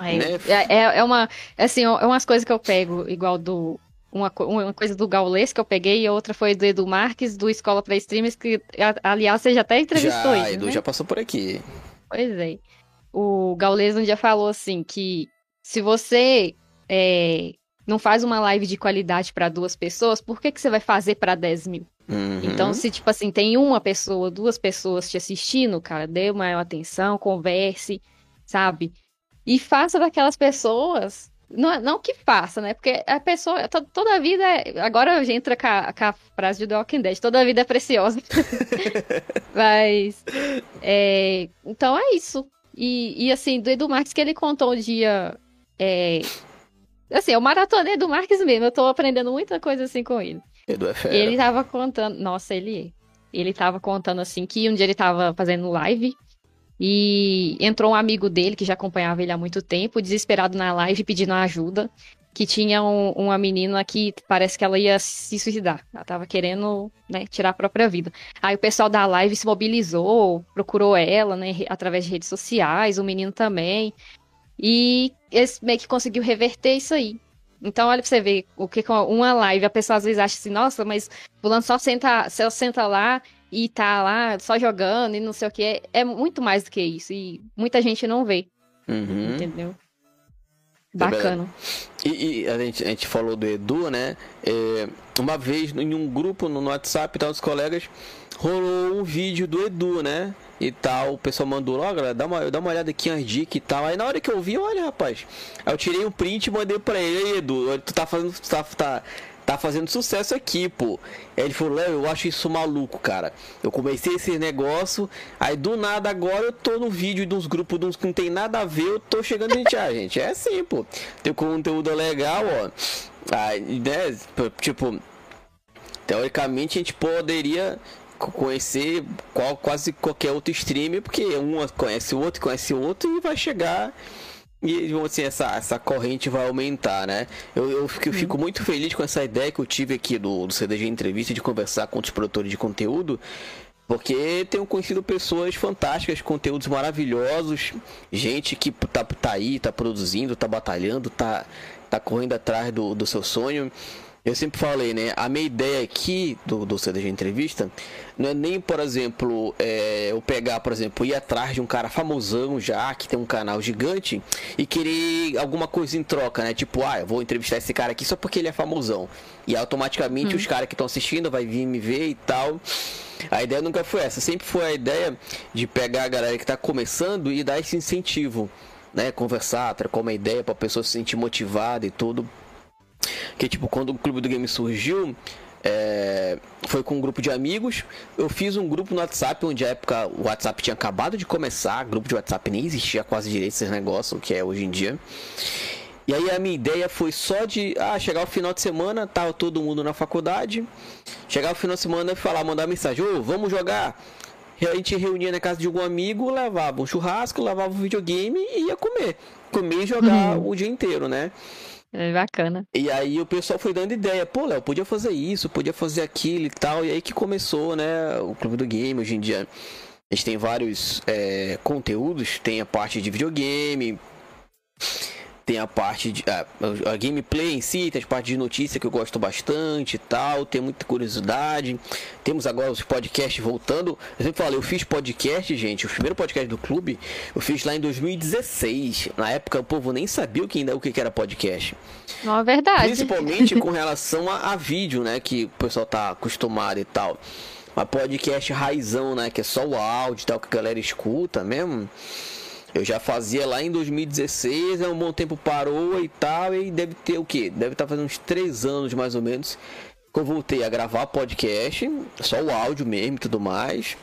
É, né? é, é uma assim, é umas coisas que eu pego igual do uma, uma coisa do Gaules que eu peguei e outra foi do Edu Marques, do Escola para Streamers, que, aliás, você já até entrevistou já, ele, Edu né? já passou por aqui. Pois é. O Gaules um dia falou assim, que se você é, não faz uma live de qualidade para duas pessoas, por que, que você vai fazer para 10 mil? Uhum. Então, se, tipo assim, tem uma pessoa, duas pessoas te assistindo, cara, dê maior atenção, converse, sabe? E faça daquelas pessoas não, não que faça, né? Porque a pessoa, to, toda a vida, é, agora entra com a, com a frase de The Walking Dead, toda a vida é preciosa. Mas, é, então é isso. E, e assim, do Edu Marques que ele contou um dia, é, assim, eu maratonei do Marques mesmo, eu tô aprendendo muita coisa assim com ele. Edu é fera. Ele tava contando, nossa, ele. Ele tava contando assim que um dia ele tava fazendo live e entrou um amigo dele que já acompanhava ele há muito tempo, desesperado na live, pedindo ajuda. Que tinha um, uma menina que parece que ela ia se suicidar. Ela tava querendo né, tirar a própria vida. Aí o pessoal da live se mobilizou, procurou ela, né, através de redes sociais, o menino também. E eles meio que conseguiu reverter isso aí. Então, olha pra você ver o que com uma live, a pessoa às vezes acha assim, nossa, mas fulano só senta, só senta lá e tá lá só jogando e não sei o que. É, é muito mais do que isso. E muita gente não vê. Uhum. Entendeu? Bacana. E, e a, gente, a, gente, falou do Edu, né? É, uma vez em um grupo no WhatsApp, tá, os colegas, rolou um vídeo do Edu, né? E tal, o pessoal mandou, ó, galera, dá uma, dá uma olhada aqui as dicas e tal. Aí na hora que eu vi, olha, rapaz, eu tirei um print e mandei pra ele, Edu, tu tá fazendo, tu tá, tá, tá fazendo sucesso aqui, pô. Aí ele falou, Léo, eu acho isso maluco, cara. Eu comecei esse negócio, aí do nada agora eu tô no vídeo de uns grupos de uns que não tem nada a ver, eu tô chegando em ah, gente. É assim, pô. Tem conteúdo legal, ó. Aí, né, tipo, teoricamente a gente poderia conhecer qual, quase qualquer outro streamer, porque um conhece o outro, conhece o outro e vai chegar e assim, essa, essa corrente vai aumentar, né? Eu, eu, fico, eu fico muito feliz com essa ideia que eu tive aqui do, do CDG Entrevista de conversar com os produtores de conteúdo, porque tenho conhecido pessoas fantásticas, conteúdos maravilhosos, gente que tá, tá aí, tá produzindo, tá batalhando, tá, tá correndo atrás do, do seu sonho. Eu sempre falei, né? A minha ideia aqui do, do CDG Entrevista não é nem, por exemplo, é, eu pegar, por exemplo, ir atrás de um cara famosão já, que tem um canal gigante, e querer alguma coisa em troca, né? Tipo, ah, eu vou entrevistar esse cara aqui só porque ele é famosão. E automaticamente hum. os caras que estão assistindo vai vir me ver e tal. A ideia nunca foi essa. Sempre foi a ideia de pegar a galera que está começando e dar esse incentivo. Né, conversar, trocar uma ideia para a pessoa se sentir motivada e tudo. Que tipo, quando o Clube do Game surgiu, é, foi com um grupo de amigos. Eu fiz um grupo no WhatsApp, onde a época o WhatsApp tinha acabado de começar, grupo de WhatsApp nem existia quase direito esse negócio, que é hoje em dia. E aí a minha ideia foi só de ah, chegar o final de semana, tava todo mundo na faculdade. Chegar o final de semana e falar, mandar mensagem, ô, oh, vamos jogar. A gente reunia na casa de algum amigo, levava um churrasco, levava um videogame e ia comer. Comer e jogar uhum. o dia inteiro, né? É bacana. E aí o pessoal foi dando ideia, pô, Léo, podia fazer isso, podia fazer aquilo e tal. E aí que começou, né, o Clube do Game. Hoje em dia a gente tem vários é, conteúdos, tem a parte de videogame, tem a parte de a, a, gameplay em si, tem a parte de notícia que eu gosto bastante e tal, tem muita curiosidade. Temos agora os podcasts voltando. Eu sempre falo, eu fiz podcast, gente, o primeiro podcast do clube, eu fiz lá em 2016. Na época o povo nem sabia o que ainda o que era podcast. Não é verdade. Principalmente com relação a, a vídeo, né, que o pessoal tá acostumado e tal. Mas podcast raizão, né, que é só o áudio e tal que a galera escuta mesmo. Eu já fazia lá em 2016, há um bom tempo parou e tal, e deve ter o que? Deve estar tá fazendo uns três anos mais ou menos que eu voltei a gravar podcast, só o áudio mesmo e tudo mais.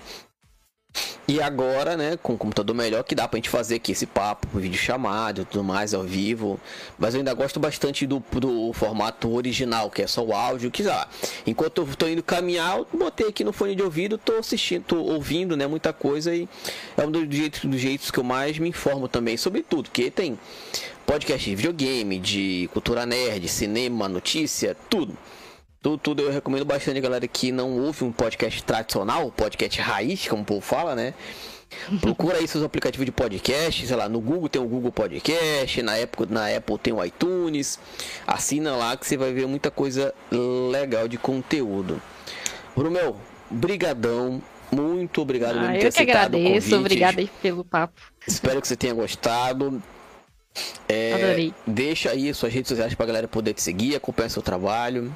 E agora, né, com o computador melhor, que dá pra gente fazer aqui esse papo, vídeo chamado e tudo mais, ao vivo. Mas eu ainda gosto bastante do, do formato original, que é só o áudio, que já. Enquanto eu tô indo caminhar, eu botei aqui no fone de ouvido, tô assistindo, tô ouvindo, né, muita coisa e é um dos jeitos, dos jeitos que eu mais me informo também sobre tudo, porque tem podcast de videogame, de cultura nerd, cinema, notícia, tudo. Tudo, tudo eu recomendo bastante, galera, que não ouve um podcast tradicional, podcast raiz, como o povo fala, né? Procura aí seus aplicativos de podcast, sei lá, no Google tem o Google Podcast, na Apple, na Apple tem o iTunes. Assina lá que você vai ver muita coisa legal de conteúdo. Brumel, brigadão, muito obrigado ah, Eu que agradeço, obrigado aí pelo papo. Espero que você tenha gostado. É, Adorei. Deixa aí suas redes sociais pra galera poder te seguir, acompanhar seu trabalho.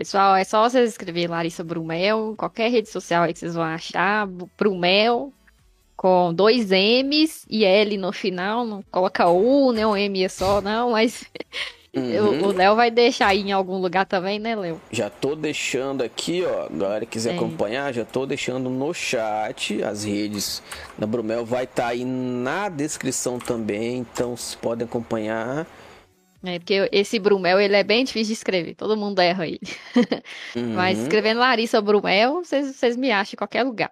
Pessoal, é só vocês escrever Larissa Brumel, qualquer rede social aí que vocês vão achar, Brumel, com dois M's e L no final. Não coloca U, nem um M só, não, mas uhum. o Léo vai deixar aí em algum lugar também, né, Léo? Já tô deixando aqui, ó. Galera quiser é. acompanhar, já tô deixando no chat as redes da Brumel. Vai estar tá aí na descrição também, então vocês podem acompanhar. É, porque esse Brumel, ele é bem difícil de escrever. Todo mundo erra ele. Uhum. Mas escrevendo Larissa Brumel, vocês me acham em qualquer lugar.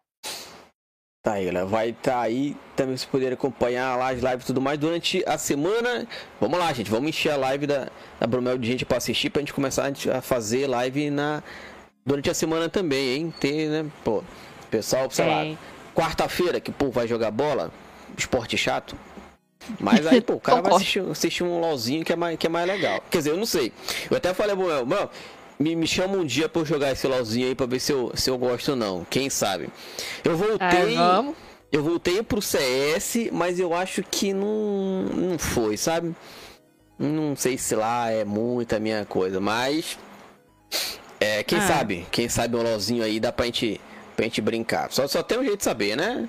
Tá aí, galera. Vai estar tá aí. Também vocês poderem acompanhar lá as lives e tudo mais durante a semana. Vamos lá, gente. Vamos encher a live da, da Brumel de gente para assistir pra gente começar a fazer live na, durante a semana também, hein? Ter, né? Pô, pessoal, sei é. lá, quarta-feira que pô, vai jogar bola, esporte chato. Mas aí, pô, o cara vai assistir, assistir um LOLzinho que é, mais, que é mais legal. Quer dizer, eu não sei. Eu até falei, meu, mano, me, me chama um dia pra eu jogar esse LOLzinho aí pra ver se eu, se eu gosto ou não. Quem sabe? Eu voltei. Ah, eu voltei pro CS, mas eu acho que não, não foi, sabe? Não sei se lá é muita minha coisa, mas. É, quem ah. sabe? Quem sabe um LOLzinho aí dá pra gente, pra gente brincar. Só, só tem um jeito de saber, né?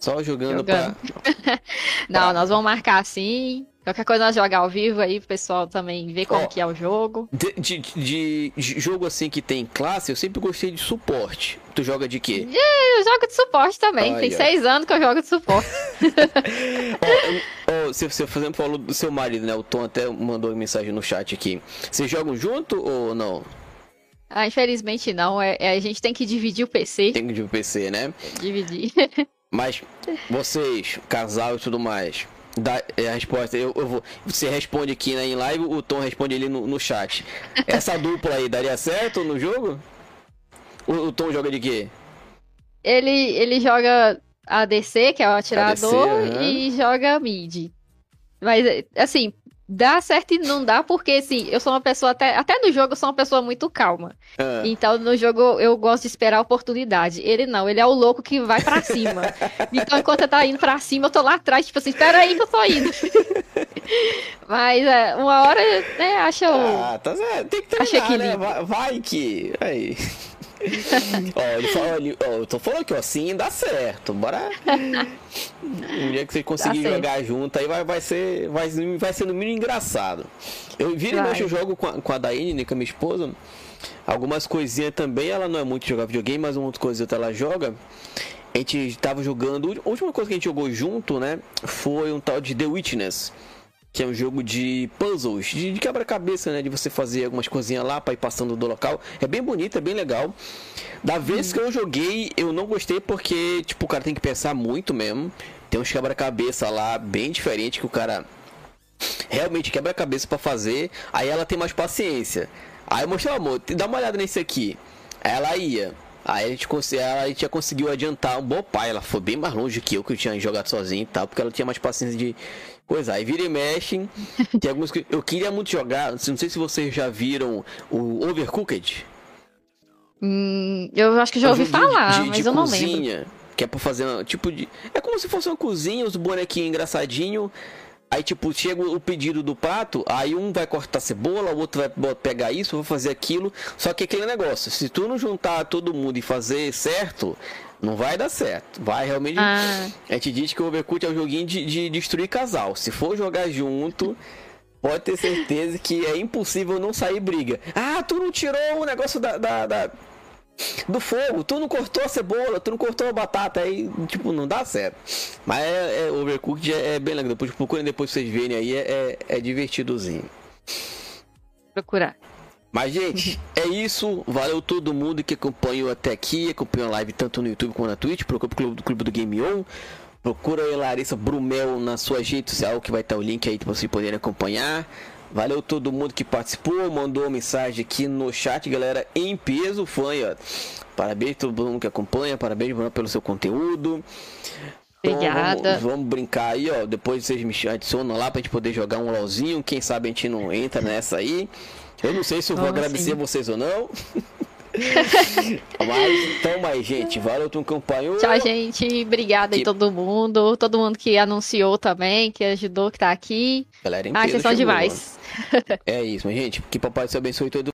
Só jogando, jogando. pra. Não, pra... nós vamos marcar assim. Qualquer coisa nós jogar ao vivo aí, o pessoal também ver como que é o jogo. De, de, de, de, jogo assim que tem classe, eu sempre gostei de suporte. Tu joga de quê? Eu jogo de suporte também. Ai, tem seis anos que eu jogo de suporte. oh, oh, você, você, por exemplo, falou do seu marido, né? O Tom até mandou mensagem no chat aqui. Vocês jogam junto ou não? Ah, infelizmente não. É, é, a gente tem que dividir o PC. Tem que dividir o PC, né? Dividir. Mas vocês, casal e tudo mais, dá é a resposta. Eu, eu vou, você responde aqui né, em live, o Tom responde ali no, no chat. Essa dupla aí daria certo no jogo? O, o Tom joga de quê? Ele, ele joga ADC, que é o atirador, ADC, uhum. e joga mid. Mas, assim, dá certo e não dá, porque assim, eu sou uma pessoa, até, até no jogo eu sou uma pessoa muito calma. Ah. Então no jogo eu gosto de esperar a oportunidade. Ele não, ele é o louco que vai para cima. então enquanto eu tá indo para cima, eu tô lá atrás, tipo assim, espera aí que eu tô indo. Mas é, uma hora, né, acha o. Ah, tá certo. Tem que treinar, né? Vai, vai que. Aí. ó, ele fala, ele, ó, eu tô falando que assim dá certo. Bora. Um dia que você conseguir jogar junto, aí vai, vai ser. Vai, vai ser no mínimo engraçado. Eu vira e mexe, eu jogo com a, com a Daine, né, com a minha esposa. Algumas coisinhas também, ela não é muito jogar videogame, mas uma outra coisa ela joga. A gente tava jogando. A última coisa que a gente jogou junto, né? Foi um tal de The Witness que é um jogo de puzzles, de, de quebra-cabeça, né? De você fazer algumas coisinhas lá para ir passando do local. É bem bonito, é bem legal. Da vez que eu joguei, eu não gostei porque, tipo, o cara tem que pensar muito mesmo. Tem uns quebra-cabeça lá bem diferente que o cara realmente quebra a cabeça para fazer. Aí ela tem mais paciência. Aí eu mostrei, amor, dá uma olhada nesse aqui. Aí ela ia. Aí a gente, ela, a gente já conseguiu adiantar um bom pai. Ela foi bem mais longe que eu, que eu tinha jogado sozinho e tal, porque ela tinha mais paciência de, Pois aí vira e mexe. Tem alguns que eu queria muito jogar. Não sei se vocês já viram o Overcooked. Hum, eu acho que já ouvi falar, de, de, mas de eu não cozinha, lembro. Que é pra fazer um tipo de. É como se fosse uma cozinha, os bonequinhos engraçadinho. Aí, tipo, chega o pedido do pato, aí um vai cortar cebola, o outro vai pegar isso, vai fazer aquilo. Só que aquele negócio, se tu não juntar todo mundo e fazer certo, não vai dar certo. Vai realmente. Ah. A gente diz que o Overcooked é um joguinho de, de destruir casal. Se for jogar junto, pode ter certeza que é impossível não sair briga. Ah, tu não tirou o negócio da, da, da, do fogo, tu não cortou a cebola, tu não cortou a batata, aí, tipo, não dá certo. Mas é, é Overcooked é, é, bem legal. Depois procurem depois vocês verem aí, é, é, é divertidozinho. Procurar. Mas, gente, é isso. Valeu todo mundo que acompanhou até aqui. Acompanhou a live tanto no YouTube quanto na Twitch. Procura o Clube do, Clube do Game On. Procura aí Larissa Brumel na sua rede social, que vai estar o link aí para vocês poderem acompanhar. Valeu todo mundo que participou, mandou mensagem aqui no chat, galera, em peso, fã, ó. Parabéns a todo mundo que acompanha, parabéns Bruno, pelo seu conteúdo. Obrigada. Então, vamos, vamos, brincar aí, ó. Depois vocês me adicionam lá pra gente poder jogar um LOLzinho. Quem sabe a gente não entra nessa aí. Eu não sei se eu vou agradecer vocês ou não. mas então, mais gente, valeu tu acompanhou. Tchau, gente. Obrigada que... aí todo mundo, todo mundo que anunciou também, que ajudou, que tá aqui. Galera, ah, vocês são demais. é isso, gente. Que papai te abençoe todo